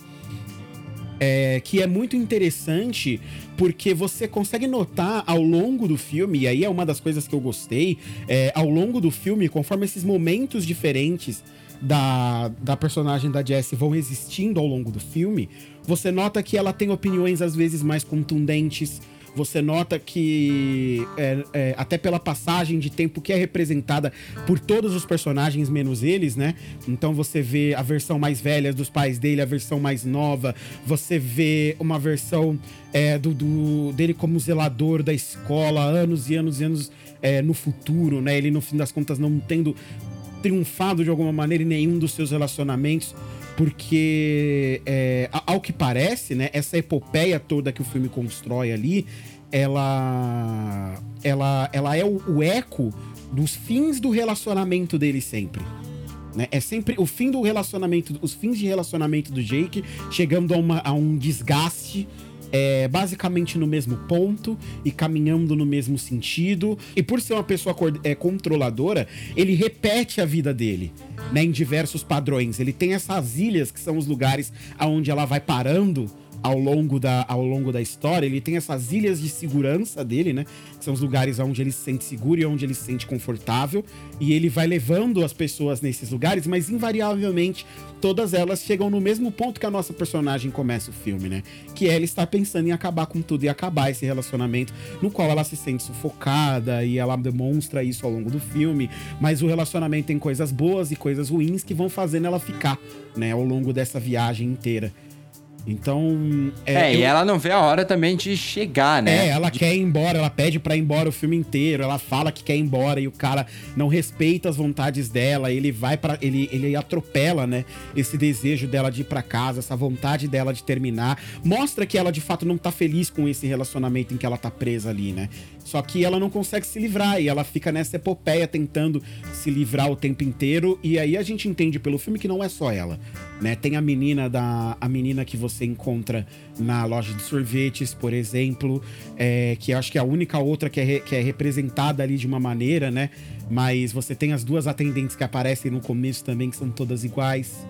Speaker 7: É, que é muito interessante porque você consegue notar ao longo do filme, e aí é uma das coisas que eu gostei, é, ao longo do filme, conforme esses momentos diferentes da, da personagem da Jessie vão existindo ao longo do filme, você nota que ela tem opiniões às vezes mais contundentes, Você nota que, é, é, até pela passagem de tempo que é representada por todos os personagens, menos eles, né? Então você vê a versão mais velha dos pais dele, a versão mais nova, você vê uma versão é, do, do- dele como zelador da escola, anos e anos e anos é, no futuro, né? Ele, no fim das contas, não tendo triunfado de alguma maneira em nenhum dos seus relacionamentos, porque, é, ao que parece, né, essa epopeia toda que o filme constrói ali, ela, ela, ela é o, o eco dos fins do relacionamento dele sempre. Né? É sempre o fim do relacionamento, os fins de relacionamento do Jake chegando a, uma- a um desgaste. É, basicamente no mesmo ponto e caminhando no mesmo sentido. E por ser uma pessoa é, controladora, ele repete a vida dele, né, em diversos padrões. Ele tem essas ilhas que são os lugares aonde ela vai parando ao longo da, ao longo da história, ele tem essas ilhas de segurança dele, né? Que são os lugares onde ele se sente seguro e onde ele se sente confortável. E ele vai levando as pessoas nesses lugares, mas invariavelmente todas elas chegam no mesmo ponto que a nossa personagem começa o filme, né? Que é ela está pensando em acabar com tudo e acabar esse relacionamento no qual ela se sente sufocada e ela demonstra isso ao longo do filme. Mas o relacionamento tem coisas boas e coisas ruins que vão fazendo ela ficar, né? Ao longo dessa viagem inteira. Então.
Speaker 6: É, e
Speaker 7: eu-
Speaker 6: ela não vê a hora também de chegar, né?
Speaker 7: é, ela quer ir embora, ela pede pra ir embora o filme inteiro, ela fala que quer ir embora e o cara não respeita as vontades dela, ele vai para ele ele atropela, né, esse desejo dela de ir pra casa, essa vontade dela de terminar, mostra que ela de fato não tá feliz com esse relacionamento em que ela tá presa ali, né? Só que ela não consegue se livrar e ela fica nessa epopeia tentando se livrar o tempo inteiro e aí a gente entende pelo filme que não é só ela, né? Tem a menina da a menina que você encontra na loja de sorvetes, por exemplo, é, que acho que é a única outra que é, que é representada ali de uma maneira, né? Mas você tem as duas atendentes que aparecem no começo também, que são todas iguais.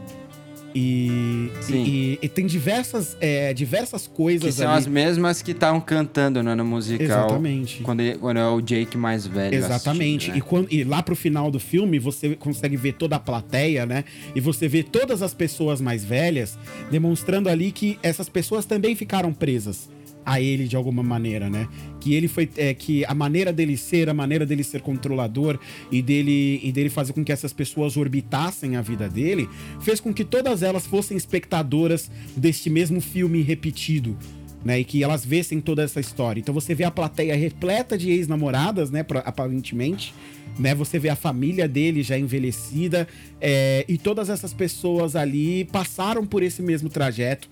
Speaker 7: E, e, e tem diversas, é, diversas
Speaker 6: Que
Speaker 7: coisas
Speaker 6: são
Speaker 7: ali.
Speaker 6: as mesmas que estavam cantando no ano musical.
Speaker 7: Exatamente.
Speaker 6: Quando, ele- quando é o Jake mais velho.
Speaker 7: Exatamente.
Speaker 6: assistindo, né?
Speaker 7: e, quando, e lá pro final do filme, você consegue ver toda a plateia, né? E você vê todas as pessoas mais velhas demonstrando ali que essas pessoas também ficaram presas a ele de alguma maneira, né? Que ele foi. É, que a maneira dele ser, a maneira dele ser controlador e dele, e dele fazer com que essas pessoas orbitassem a vida dele, fez com que todas elas fossem espectadoras deste mesmo filme repetido né? E que elas vissem toda essa história. Então você vê a plateia repleta de ex-namoradas, né? Aparentemente. Né, você vê a família dele já envelhecida é, e todas essas pessoas ali passaram por esse mesmo trajeto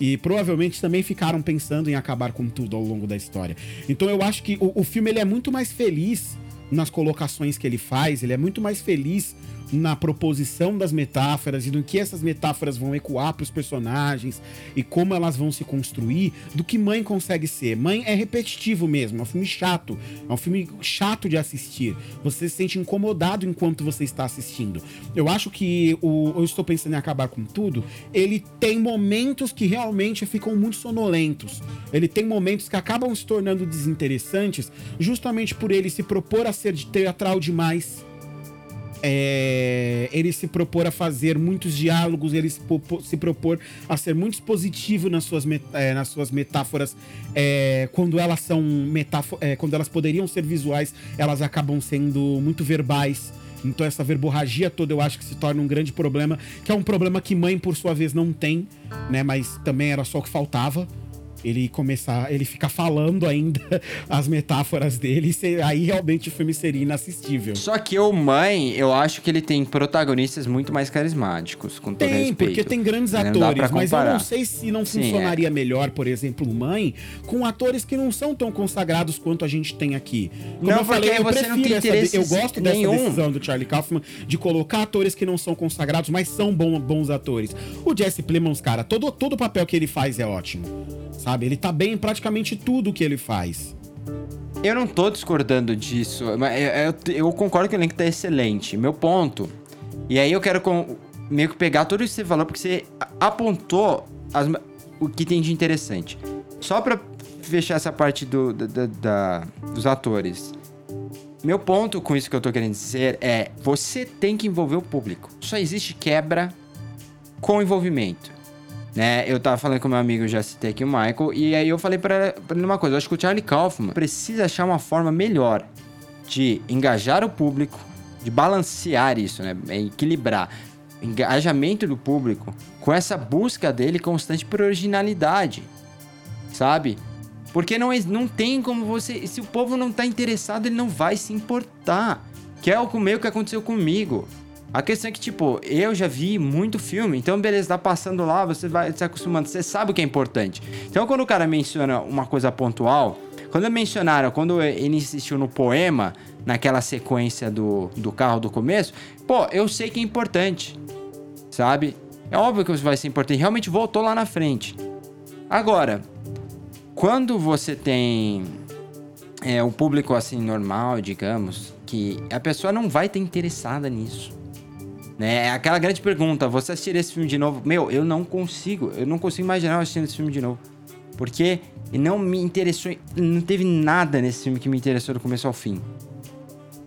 Speaker 7: e provavelmente também ficaram pensando em acabar com tudo ao longo da história. Então eu acho que o, o filme ele é muito mais feliz nas colocações que ele faz, ele é muito mais feliz na proposição das metáforas e do que essas metáforas vão ecoar para os personagens e como elas vão se construir do que Mãe consegue ser. Mãe é repetitivo mesmo, é um filme chato, é um filme chato de assistir. Você se sente incomodado enquanto você está assistindo. Eu acho que o Eu Estou Pensando em Acabar com Tudo, ele tem momentos que realmente ficam muito sonolentos. Ele tem momentos que acabam se tornando desinteressantes justamente por ele se propor a ser teatral demais é, ele se propor a fazer muitos diálogos, ele se, se propor a ser muito expositivo nas suas, é, nas suas metáforas. é, quando elas são metáfo- é, quando elas poderiam ser visuais, elas acabam sendo muito verbais. Então essa verborragia toda eu acho que se torna um grande problema, que é um problema que mãe por sua vez não tem, né? Mas também era só o que faltava ele começar, ele ficar falando ainda as metáforas dele, e aí realmente o filme seria inassistível.
Speaker 6: Só que o Mãe, eu acho que ele tem protagonistas muito mais carismáticos, com todo
Speaker 7: Tem, porque tem grandes
Speaker 6: Não
Speaker 7: atores, mas eu não sei se não
Speaker 6: Sim, é.
Speaker 7: funcionaria melhor, por exemplo, Mãe, com atores que não são tão consagrados quanto a gente tem aqui. Como
Speaker 6: Não,
Speaker 7: eu falei, eu
Speaker 6: você não
Speaker 7: prefiro
Speaker 6: tem
Speaker 7: essa, eu gosto dessa
Speaker 6: nenhum.
Speaker 7: decisão do Charlie Kaufman de colocar atores que não são consagrados, mas são bom- bons atores. O Jesse Plemons, cara, todo todo papel que ele faz é ótimo. Sabe? Ele tá bem em praticamente tudo que ele faz.
Speaker 6: Eu não tô discordando disso, mas eu, eu- eu concordo que o elenco tá excelente. Meu ponto. E aí eu quero com- meio que pegar tudo isso que você falou, porque você apontou as o que tem de interessante. Só pra fechar essa parte do, da- da- dos atores. Meu ponto com isso que eu tô querendo dizer é: você tem que envolver o público. Só existe quebra com envolvimento. Né? Eu tava falando com meu amigo, já citei aqui o Michael, e aí eu falei pra ele uma coisa: eu acho que o Charlie Kaufman precisa achar uma forma melhor de engajar o público, de balancear isso, né? Equilibrar o engajamento do público com essa busca dele constante por originalidade, sabe? Porque não, não tem como você. Se o povo não tá interessado, ele não vai se importar. Que é o meio que aconteceu comigo. A questão é que, tipo, eu já vi muito filme, então beleza, tá passando lá, você vai se acostumando, você sabe o que é importante. Então quando o cara menciona uma coisa pontual, quando mencionaram, quando ele insistiu no poema, naquela sequência do, do carro do começo, pô, eu sei que é importante, sabe? É óbvio que vai ser importante, realmente voltou lá na frente. Agora, quando você tem é, o público assim normal, digamos, que a pessoa não vai ter interessada nisso. Né? É aquela grande pergunta, você assistir esse filme de novo? Meu, eu não consigo, eu não consigo imaginar eu assistindo esse filme de novo. Porque não me interessou, não teve nada nesse filme que me interessou do começo ao fim.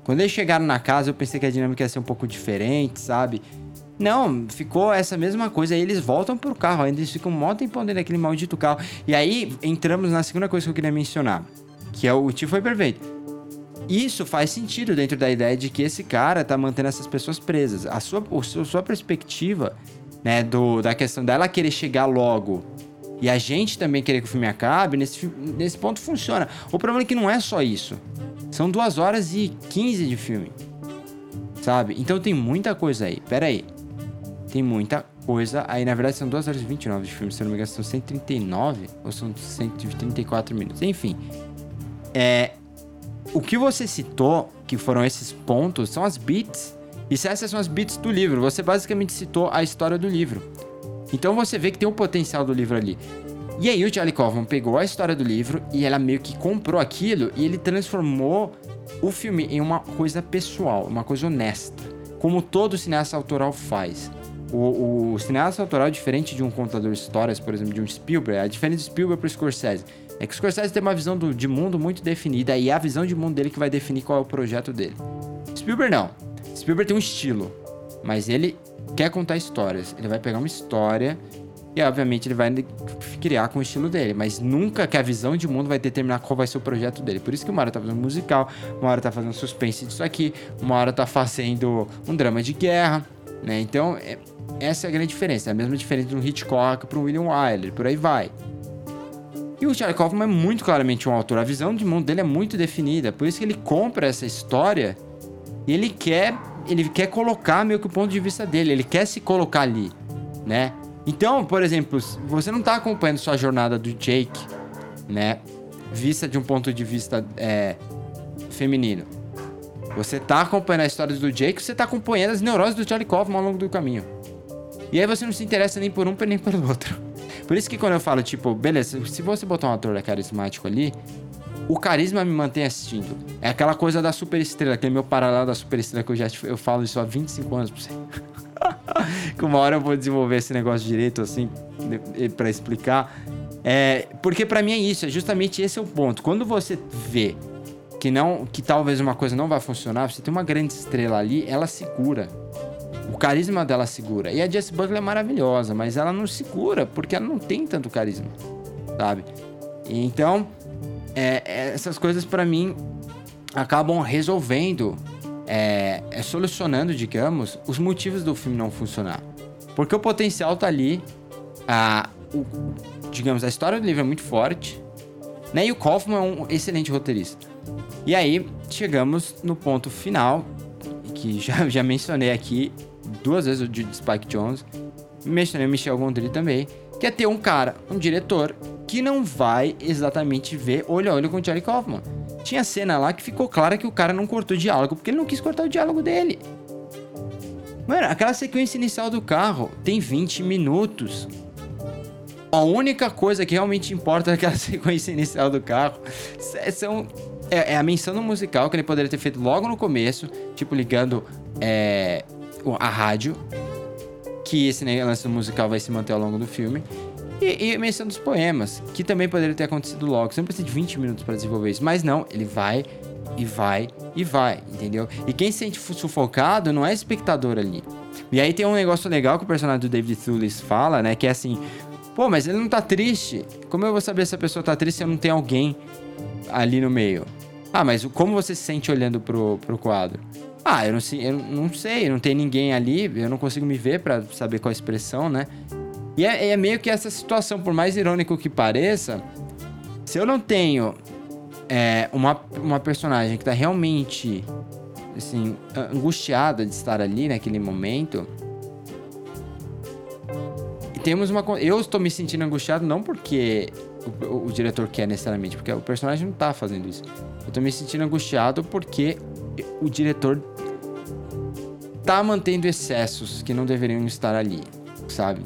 Speaker 6: Quando eles chegaram na casa, eu pensei que a dinâmica ia ser um pouco diferente, sabe? Não, ficou essa mesma coisa. Aí eles voltam pro carro, ainda eles ficam mó tempo dentro daquele maldito carro. E aí entramos na segunda coisa que eu queria mencionar, que é o tio foi perfeito. Isso faz sentido dentro da ideia de que esse cara tá mantendo essas pessoas presas. A sua, a sua perspectiva, né, do, da questão dela querer chegar logo e a gente também querer que o filme acabe, nesse, nesse ponto funciona. O problema é que não é só isso. São duas horas e 15 de filme. Sabe? Então tem muita coisa aí. Pera aí. Tem muita coisa aí. Na verdade, são 2 horas e 29 de filme. Se eu não me engano, são 139 ou são 134 minutos. Enfim. É, o que você citou, que foram esses pontos, são as bits. E se essas são as bits do livro, você basicamente citou a história do livro. Então você vê que tem o um potencial do livro ali. E aí o Charlie Kaufman pegou a história do livro e ela meio que comprou aquilo e ele transformou o filme em uma coisa pessoal, uma coisa honesta, como todo cineasta autoral faz. O, o cineasta autoral, diferente de um contador de histórias, por exemplo, de um Spielberg, a diferença do Spielberg para o Scorsese é que o Scorsese tem uma visão do, de mundo muito definida e é a visão de mundo dele que vai definir qual é o projeto dele. Spielberg não. Spielberg tem um estilo, mas ele quer contar histórias. Ele vai pegar uma história e, obviamente, ele vai criar com o estilo dele, mas nunca que a visão de mundo vai determinar qual vai ser o projeto dele. Por isso que uma hora tá fazendo musical, uma hora tá fazendo suspense disso aqui, uma hora tá fazendo um drama de guerra, né? Então, é, essa é a grande diferença. É a mesma diferença de um Hitchcock para um William Wyler, por aí vai. E o Charlie Kaufman é muito claramente um autor. A visão de mundo dele é muito definida. Por isso que ele compra essa história e ele quer, ele quer colocar meio que o ponto de vista dele. Ele quer se colocar ali, né? Então, por exemplo, você não está acompanhando sua jornada do Jake, né? Vista de um ponto de vista é, feminino. Você está acompanhando a história do Jake, você está acompanhando as neuroses do Charlie Kaufman ao longo do caminho. E aí você não se interessa nem por um nem pelo outro. Por isso que quando eu falo, tipo, beleza, se você botar um ator carismático ali, o carisma me mantém assistindo. É aquela coisa da super estrela, aquele meu paralelo da super estrela que eu já eu falo isso há 25 anos pra você. que uma hora eu vou desenvolver esse negócio direito, assim, para explicar. É, porque para mim é isso, é justamente esse é o ponto. Quando você vê que não, que talvez uma coisa não vai funcionar, você tem uma grande estrela ali, ela segura. O carisma dela segura. E a Jess Butler é maravilhosa, mas ela não segura porque ela não tem tanto carisma, sabe? Então, é, é essas coisas para mim acabam resolvendo, é, é, solucionando, digamos, os motivos do filme não funcionar. Porque o potencial tá ali, a, o, digamos, a história do livro é muito forte, né? E o Kaufman é um excelente roteirista. E aí, chegamos no ponto final, que já, já mencionei aqui, duas vezes o de Spike Jones, mencionei o Michel Gondry também, que é ter um cara, um diretor, que não vai exatamente ver olho a olho com o Charlie Kaufman. Tinha cena lá que ficou clara que o cara não cortou o diálogo, porque ele não quis cortar o diálogo dele. Mano, aquela sequência inicial do carro tem 20 minutos. A única coisa que realmente importa naquela sequência inicial do carro são, é, é, a menção no musical que ele poderia ter feito logo no começo, tipo ligando é, a rádio, que esse lance musical vai se manter ao longo do filme. E, e menção dos poemas, que também poderia ter acontecido logo. Você não precisa de 20 minutos para desenvolver isso. Mas não, ele vai e vai e vai, entendeu? E quem se sente sufocado não é espectador ali. E aí tem um negócio legal que o personagem do David Thewlis fala, né? Que é assim: Pô, mas ele não tá triste. Como eu vou saber se a pessoa tá triste se eu não tenho alguém ali no meio? Ah, mas como você se sente olhando pro, pro quadro? Ah, eu não, sei, eu não sei, não tem ninguém ali, eu não consigo me ver para saber qual a expressão, né? E é, é, meio que essa situação, por mais irônico que pareça, se eu não tenho é, uma, uma personagem que tá realmente, assim, angustiada de estar ali naquele momento, temos uma. Eu estou me sentindo angustiado não porque o, o, o, diretor quer necessariamente, porque o personagem não tá fazendo isso. Eu estou me sentindo angustiado porque o diretor tá mantendo excessos que não deveriam estar ali, sabe?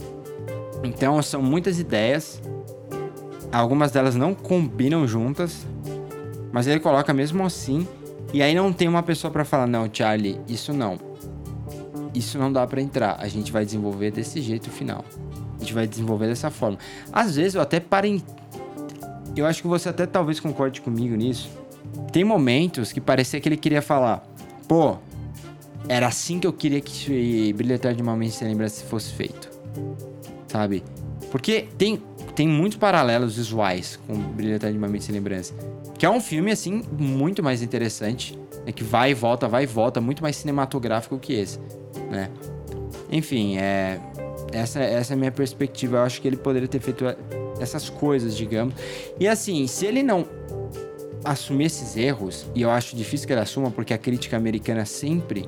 Speaker 6: Então são muitas ideias, algumas delas não combinam juntas, mas ele coloca mesmo assim, e aí não tem uma pessoa para falar não, Charlie, isso não. Isso não dá para entrar. A gente vai desenvolver desse jeito final. A gente vai desenvolver dessa forma. Às vezes eu até parei. Eu acho que você até talvez concorde comigo nisso. Tem momentos que parecia que ele queria falar, pô, era assim que eu queria que Brilho de uma Mente Sem Lembrança fosse feito. Sabe? Porque tem, tem muitos paralelos visuais com Brilho de uma Mente Sem Lembrança. Que é um filme, assim, muito mais interessante. Né? Que vai e volta, vai e volta, muito mais cinematográfico que esse, né? Enfim, é... Essa, essa é a minha perspectiva. Eu acho que ele poderia ter feito essas coisas, digamos. E assim, se ele não assumir esses erros, e eu acho difícil que ele assuma, porque a crítica americana sempre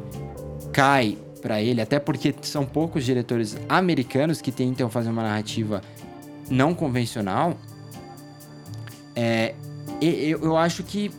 Speaker 6: cai para ele, até porque são poucos diretores americanos que tentam fazer uma narrativa não convencional. É, eu, eu acho que,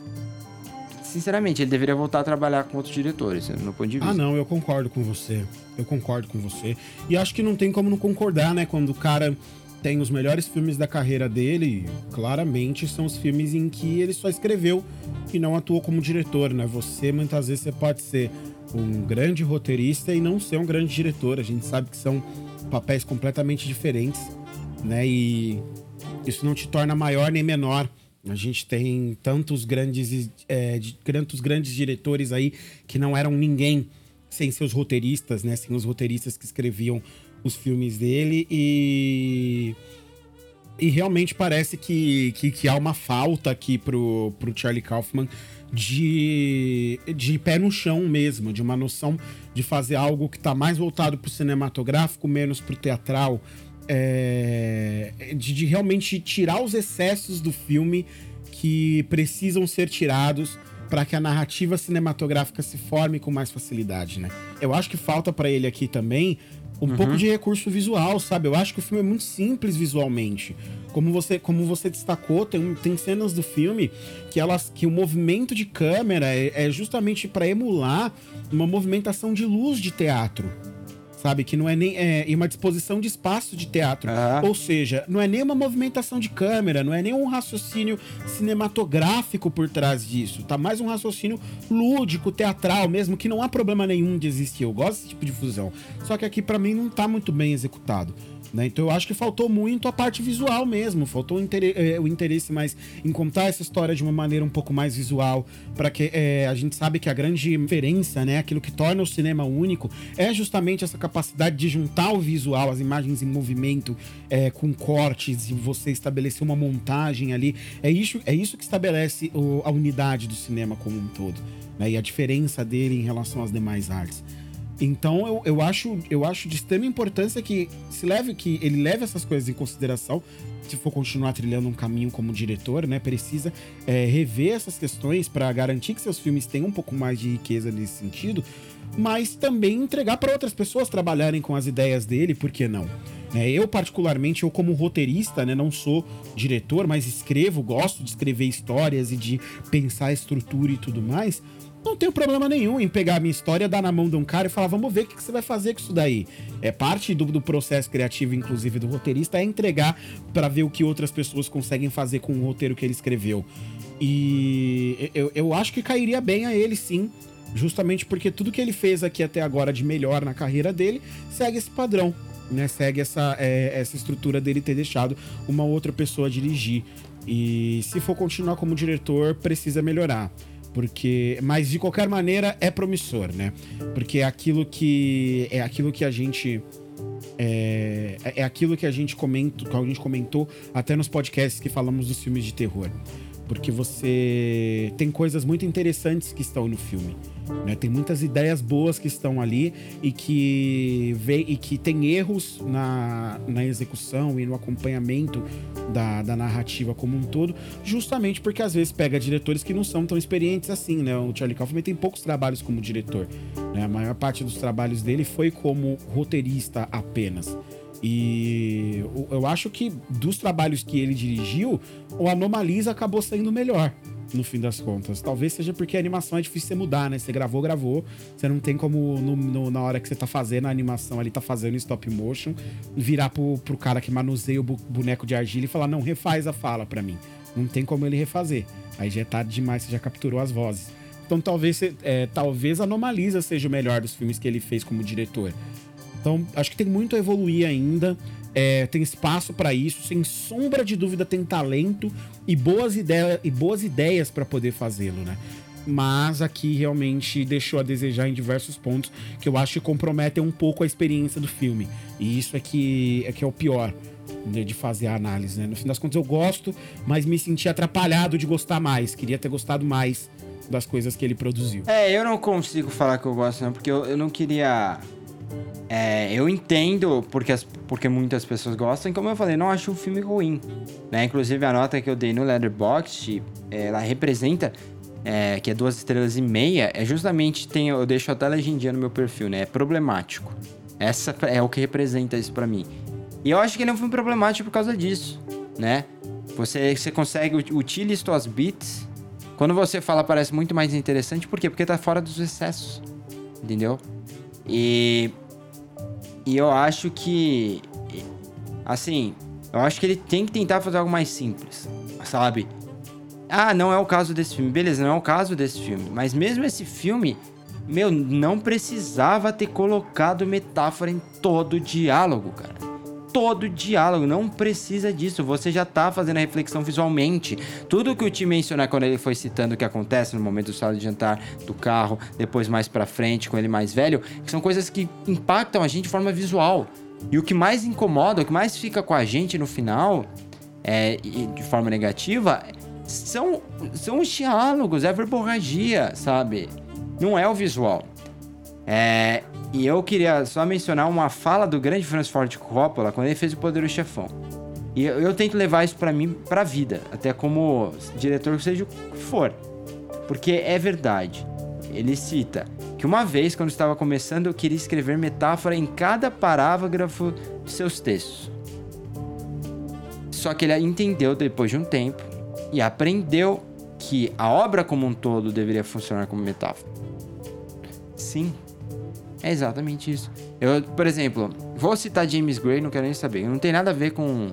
Speaker 6: sinceramente, ele deveria voltar a trabalhar com outros diretores, no ponto de
Speaker 7: ah,
Speaker 6: vista.
Speaker 7: Ah, não, eu concordo com você. Eu concordo com você. E acho que não tem como não concordar, né? Quando o cara tem os melhores filmes da carreira dele, claramente são os filmes em que ele só escreveu e não atuou como diretor, né? Você, muitas vezes, você pode ser um grande roteirista e não ser um grande diretor. A gente sabe que são papéis completamente diferentes, né? E isso não te torna maior nem menor. A gente tem tantos grandes, é, tantos grandes diretores aí que não eram ninguém sem seus roteiristas, né? Sem os roteiristas que escreviam os filmes dele e e realmente parece que, que, que, há uma falta aqui pro, pro Charlie Kaufman de, de pé no chão mesmo, de uma noção de fazer algo que está mais voltado pro cinematográfico, menos pro teatral, é, de, de realmente tirar os excessos do filme que precisam ser tirados para que a narrativa cinematográfica se forme com mais facilidade, né? Eu acho que falta para ele aqui também um uhum. pouco de recurso visual, sabe? Eu acho que o filme é muito simples visualmente. Como você, como você destacou, tem, tem cenas do filme que elas que o movimento de câmera é, é justamente para emular uma movimentação de luz de teatro sabe? Que não é nem é, uma disposição de espaço de teatro. Ou seja, não é nem uma movimentação de câmera, não é nem um raciocínio cinematográfico por trás disso. Tá mais um raciocínio lúdico, teatral mesmo, que não há problema nenhum de existir. Eu gosto desse tipo de fusão. Só que aqui para mim não tá muito bem executado. Né? Então eu acho que faltou muito a parte visual mesmo, faltou o interesse, é, o interesse mais em contar essa história de uma maneira um pouco mais visual, para que é, a gente sabe que a grande diferença, né, aquilo que torna o cinema único, é justamente essa capacidade de juntar o visual, as imagens em movimento, é, com cortes e você estabelecer uma montagem ali. É isso, é isso que estabelece o, a unidade do cinema como um todo, né, e a diferença dele em relação às demais artes. Então eu, eu, acho, eu acho de extrema importância que se leve que ele leve essas coisas em consideração. Se for continuar trilhando um caminho como diretor, né, precisa é, rever essas questões para garantir que seus filmes tenham um pouco mais de riqueza nesse sentido, mas também entregar para outras pessoas trabalharem com as ideias dele, por que não? É, eu, particularmente, eu como roteirista, né, não sou diretor, mas escrevo, gosto de escrever histórias e de pensar estrutura e tudo mais não tenho problema nenhum em pegar a minha história, dar na mão de um cara e falar, vamos ver o que, você vai fazer com isso daí. É parte do, do processo criativo, inclusive, do roteirista, é entregar para ver o que outras pessoas conseguem fazer com o roteiro que ele escreveu. E eu, eu acho que cairia bem a ele, sim. Justamente porque tudo que ele fez aqui até agora de melhor na carreira dele segue esse padrão. Né, segue essa, é, essa estrutura dele ter deixado uma outra pessoa dirigir. E se for continuar como diretor, precisa melhorar porque mas de qualquer maneira é promissor, né? Porque é aquilo que é aquilo que a gente é, é aquilo que a gente comenta, que a gente comentou até nos podcasts que falamos dos filmes de terror. Porque você tem coisas muito interessantes que estão no filme. Né? Tem muitas ideias boas que estão ali e que, vê, e que tem erros na, na execução e no acompanhamento da, da narrativa como um todo, justamente porque às vezes pega diretores que não são tão experientes assim, né? O Charlie Kaufman tem poucos trabalhos como diretor. Né? A maior parte dos trabalhos dele foi como roteirista apenas. E eu acho que dos trabalhos que ele dirigiu, o Anomalisa acabou sendo melhor, no fim das contas. Talvez seja porque a animação é difícil você mudar, né? Você gravou, gravou. Você não tem como, no, no, na hora que você tá fazendo a animação ali, tá fazendo stop motion, virar pro, pro cara que manuseia o boneco de argila e falar: não, refaz a fala para mim. Não tem como ele refazer. Aí já é tarde demais, você já capturou as vozes. Então talvez, é, talvez Anomalisa seja o melhor dos filmes que ele fez como diretor. Então, acho que tem muito a evoluir ainda. É, tem espaço para isso, sem sombra de dúvida, tem talento e boas, ideia, e boas ideias para poder fazê-lo, né? Mas aqui realmente deixou a desejar em diversos pontos que eu acho que comprometem um pouco a experiência do filme. E isso é que é, que é o pior né, de fazer a análise, né? No fim das contas, eu gosto, mas me senti atrapalhado de gostar mais. Queria ter gostado mais das coisas que ele produziu.
Speaker 6: É, eu não consigo falar que eu gosto, não, porque eu, eu não queria é, eu entendo porque, as, porque muitas pessoas gostam, como eu falei, não acho o filme ruim. Né? Inclusive a nota que eu dei no Letterboxd, ela representa, é, que é duas estrelas e meia, é justamente, tem, eu deixo até legendinha no meu perfil, né? É problemático. Essa é o que representa isso para mim. E eu acho que ele é um filme problemático por causa disso, né? Você, você consegue utilizar suas beats. Quando você fala, parece muito mais interessante. Por quê? Porque tá fora dos excessos. Entendeu? E e eu acho que. Assim, eu acho que ele tem que tentar fazer algo mais simples, sabe? Ah, não é o caso desse filme. Beleza, não é o caso desse filme. Mas mesmo esse filme, meu, não precisava ter colocado metáfora em todo o diálogo, cara todo diálogo, não precisa disso. Você já tá fazendo a reflexão visualmente. Tudo que o Tim mencionar quando ele foi citando o que acontece no momento do sala de jantar, do carro, depois mais para frente com ele mais velho, são coisas que impactam a gente de forma visual. E o que mais incomoda, o que mais fica com a gente no final, é, de forma negativa, são, são os diálogos, é a verborragia, sabe? Não é o visual. É, e eu queria só mencionar uma fala do grande Francis Ford Coppola quando ele fez o Poderoso Chefão. E eu, eu tento levar isso para mim, pra vida, até como diretor, seja o que for. Porque é verdade. Ele cita que uma vez, quando estava começando, eu queria escrever metáfora em cada parágrafo de seus textos. Só que ele entendeu depois de um tempo e aprendeu que a obra como um todo deveria funcionar como metáfora. Sim, é exatamente isso. Eu, por exemplo, vou citar James Gray, não quero nem saber. Não tem nada a ver com,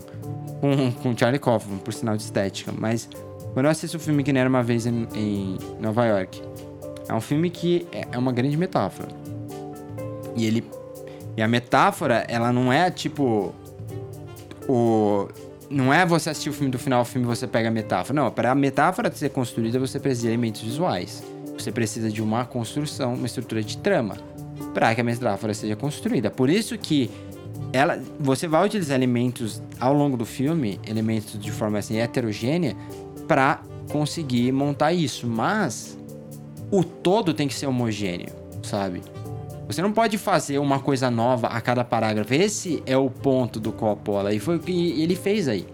Speaker 6: com, com Charlie Kaufman, por sinal de estética. Mas quando eu assisto o filme Que Nem Era Uma Vez em, em Nova York, é um filme que é, é uma grande metáfora. E ele... E a metáfora, ela não é tipo... O... Não é você assistir o filme do final ao filme você pega a metáfora. Não, para a metáfora ser construída, você precisa de elementos visuais. Você precisa de uma construção, uma estrutura de trama para que a metáfora seja construída. Por isso que ela, você vai utilizar elementos ao longo do filme, elementos de forma assim heterogênea, para conseguir montar isso. Mas o todo tem que ser homogêneo, sabe? Você não pode fazer uma coisa nova a cada parágrafo. Esse é o ponto do Coppola e foi o que ele fez aí.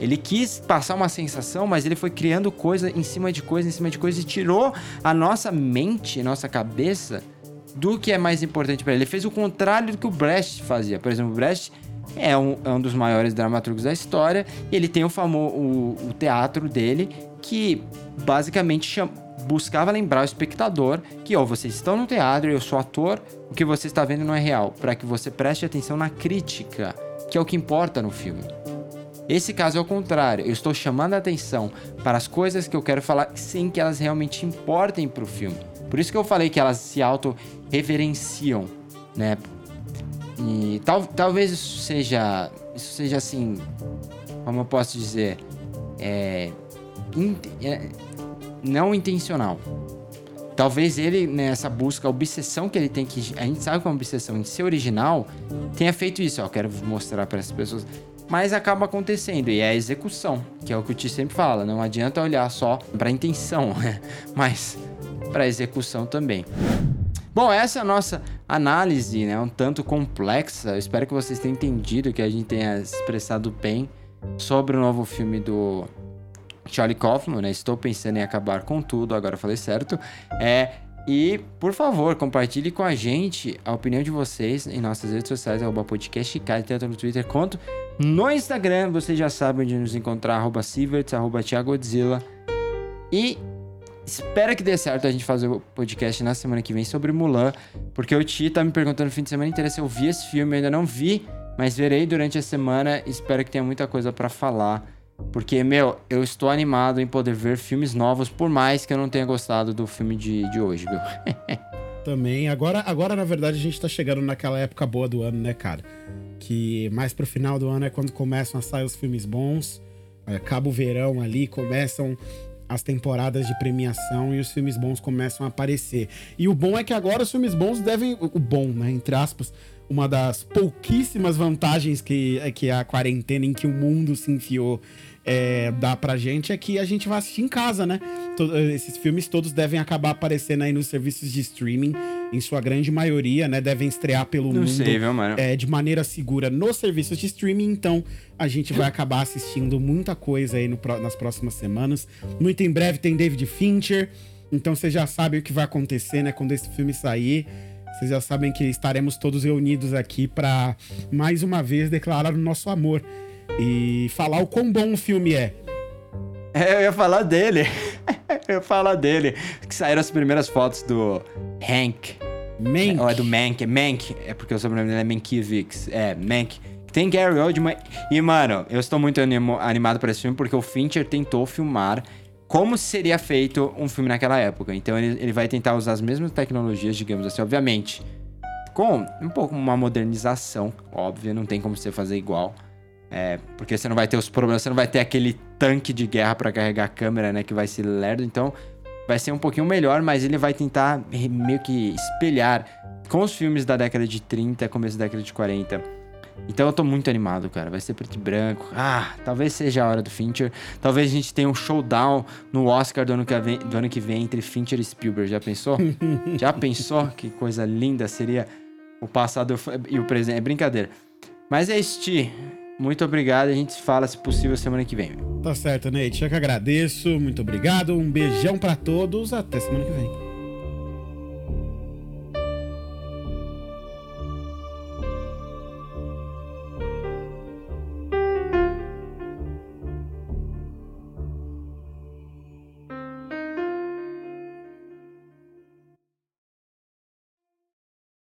Speaker 6: Ele quis passar uma sensação, mas ele foi criando coisa em cima de coisa, em cima de coisa e tirou a nossa mente, nossa cabeça do que é mais importante para ele. Ele fez o contrário do que o Brecht fazia. Por exemplo, o Brecht é um, é um dos maiores dramaturgos da história e ele tem o famoso o, teatro dele que basicamente chama, buscava lembrar o espectador que, ó, vocês estão no teatro, eu sou ator, o que você está vendo não é real, para que você preste atenção na crítica, que é o que importa no filme. Esse caso é o contrário, eu estou chamando a atenção para as coisas que eu quero falar sem que elas realmente importem para o filme. Por isso que eu falei que elas se auto-reverenciam, né? E tal, talvez isso seja, isso seja assim, como eu posso dizer, é, in, é não intencional. talvez ele, nessa busca, a obsessão que ele tem que. A gente sabe que é uma obsessão em ser original, tenha feito isso. Ó, quero mostrar para essas pessoas. Mas acaba acontecendo, e é a execução, que é o que o Ti sempre fala. Não adianta olhar só pra intenção, mas pra execução também. Bom, essa é a nossa análise, né? Um tanto complexa. Eu espero que vocês tenham entendido, que a gente tenha expressado bem sobre o novo filme do Charlie Kaufman, né? Estou pensando em acabar com tudo, agora falei certo. É, e, por favor, compartilhe com a gente a opinião de vocês em nossas redes sociais, arroba podcast tanto no Twitter quanto no Instagram. Vocês já sabem onde nos encontrar, arroba Sieverts, arroba. E espero que dê certo a gente fazer o podcast na semana que vem sobre Mulan, porque o Ti tá me perguntando no fim de semana inteiro se eu vi esse filme, eu ainda não vi, mas verei durante a semana. Espero que tenha muita coisa para falar. Porque, meu, eu estou animado em poder ver filmes novos, por mais que eu não tenha gostado do filme de, de hoje, viu?
Speaker 7: Também. Agora, agora, na verdade, a gente tá chegando naquela época boa do ano, né, cara? Que mais pro final do ano é quando começam a sair os filmes bons. Acaba o verão ali, começam as temporadas de premiação e os filmes bons começam a aparecer. E o bom é que agora os filmes bons devem. O bom, né? Entre aspas. Uma das pouquíssimas vantagens que, que a quarentena em que o mundo se enfiou é, dá pra gente é que a gente vai assistir em casa, né? Todo, esses filmes todos devem acabar aparecendo aí nos serviços de streaming, em sua grande maioria, né? Devem estrear pelo
Speaker 6: Não
Speaker 7: mundo
Speaker 6: sei, viu, mano?
Speaker 7: É, de maneira segura nos serviços de streaming, então a gente vai acabar assistindo muita coisa aí no, nas próximas semanas. Muito em breve tem David Fincher, então vocês já sabem o que vai acontecer, né? Quando esse filme sair. Vocês já sabem que estaremos todos reunidos aqui para mais uma vez declarar o nosso amor e falar o quão bom o filme é.
Speaker 6: É, eu ia falar dele. eu ia falar dele. Que saíram as primeiras fotos do Hank.
Speaker 7: Mank.
Speaker 6: É, ou é do Mank. É Mank. É porque o sobrenome dele é Mankiewicz. É, Mank. Tem Gary Oldman. E, mano, eu estou muito animo, animado para esse filme porque o Fincher tentou filmar como seria feito um filme naquela época. Então ele, ele vai tentar usar as mesmas tecnologias, digamos assim, obviamente. Com um pouco uma modernização, óbvio, não tem como você fazer igual. É, porque você não vai ter os problemas, você não vai ter aquele tanque de guerra para carregar a câmera, né? Que vai ser lerdo. Então, vai ser um pouquinho melhor, mas ele vai tentar meio que espelhar com os filmes da década de 30, começo da década de 40. Então eu tô muito animado, cara. Vai ser preto e branco. Ah, talvez seja a hora do Fincher. Talvez a gente tenha um showdown no Oscar do ano que vem, do ano que vem entre Fincher e Spielberg. Já pensou? Já pensou? Que coisa linda seria o passado e o presente. É brincadeira. Mas é Ti. Muito obrigado. A gente se fala, se possível, semana que vem.
Speaker 7: Tá certo, Nate. Eu que agradeço. Muito obrigado. Um beijão para todos. Até semana que vem.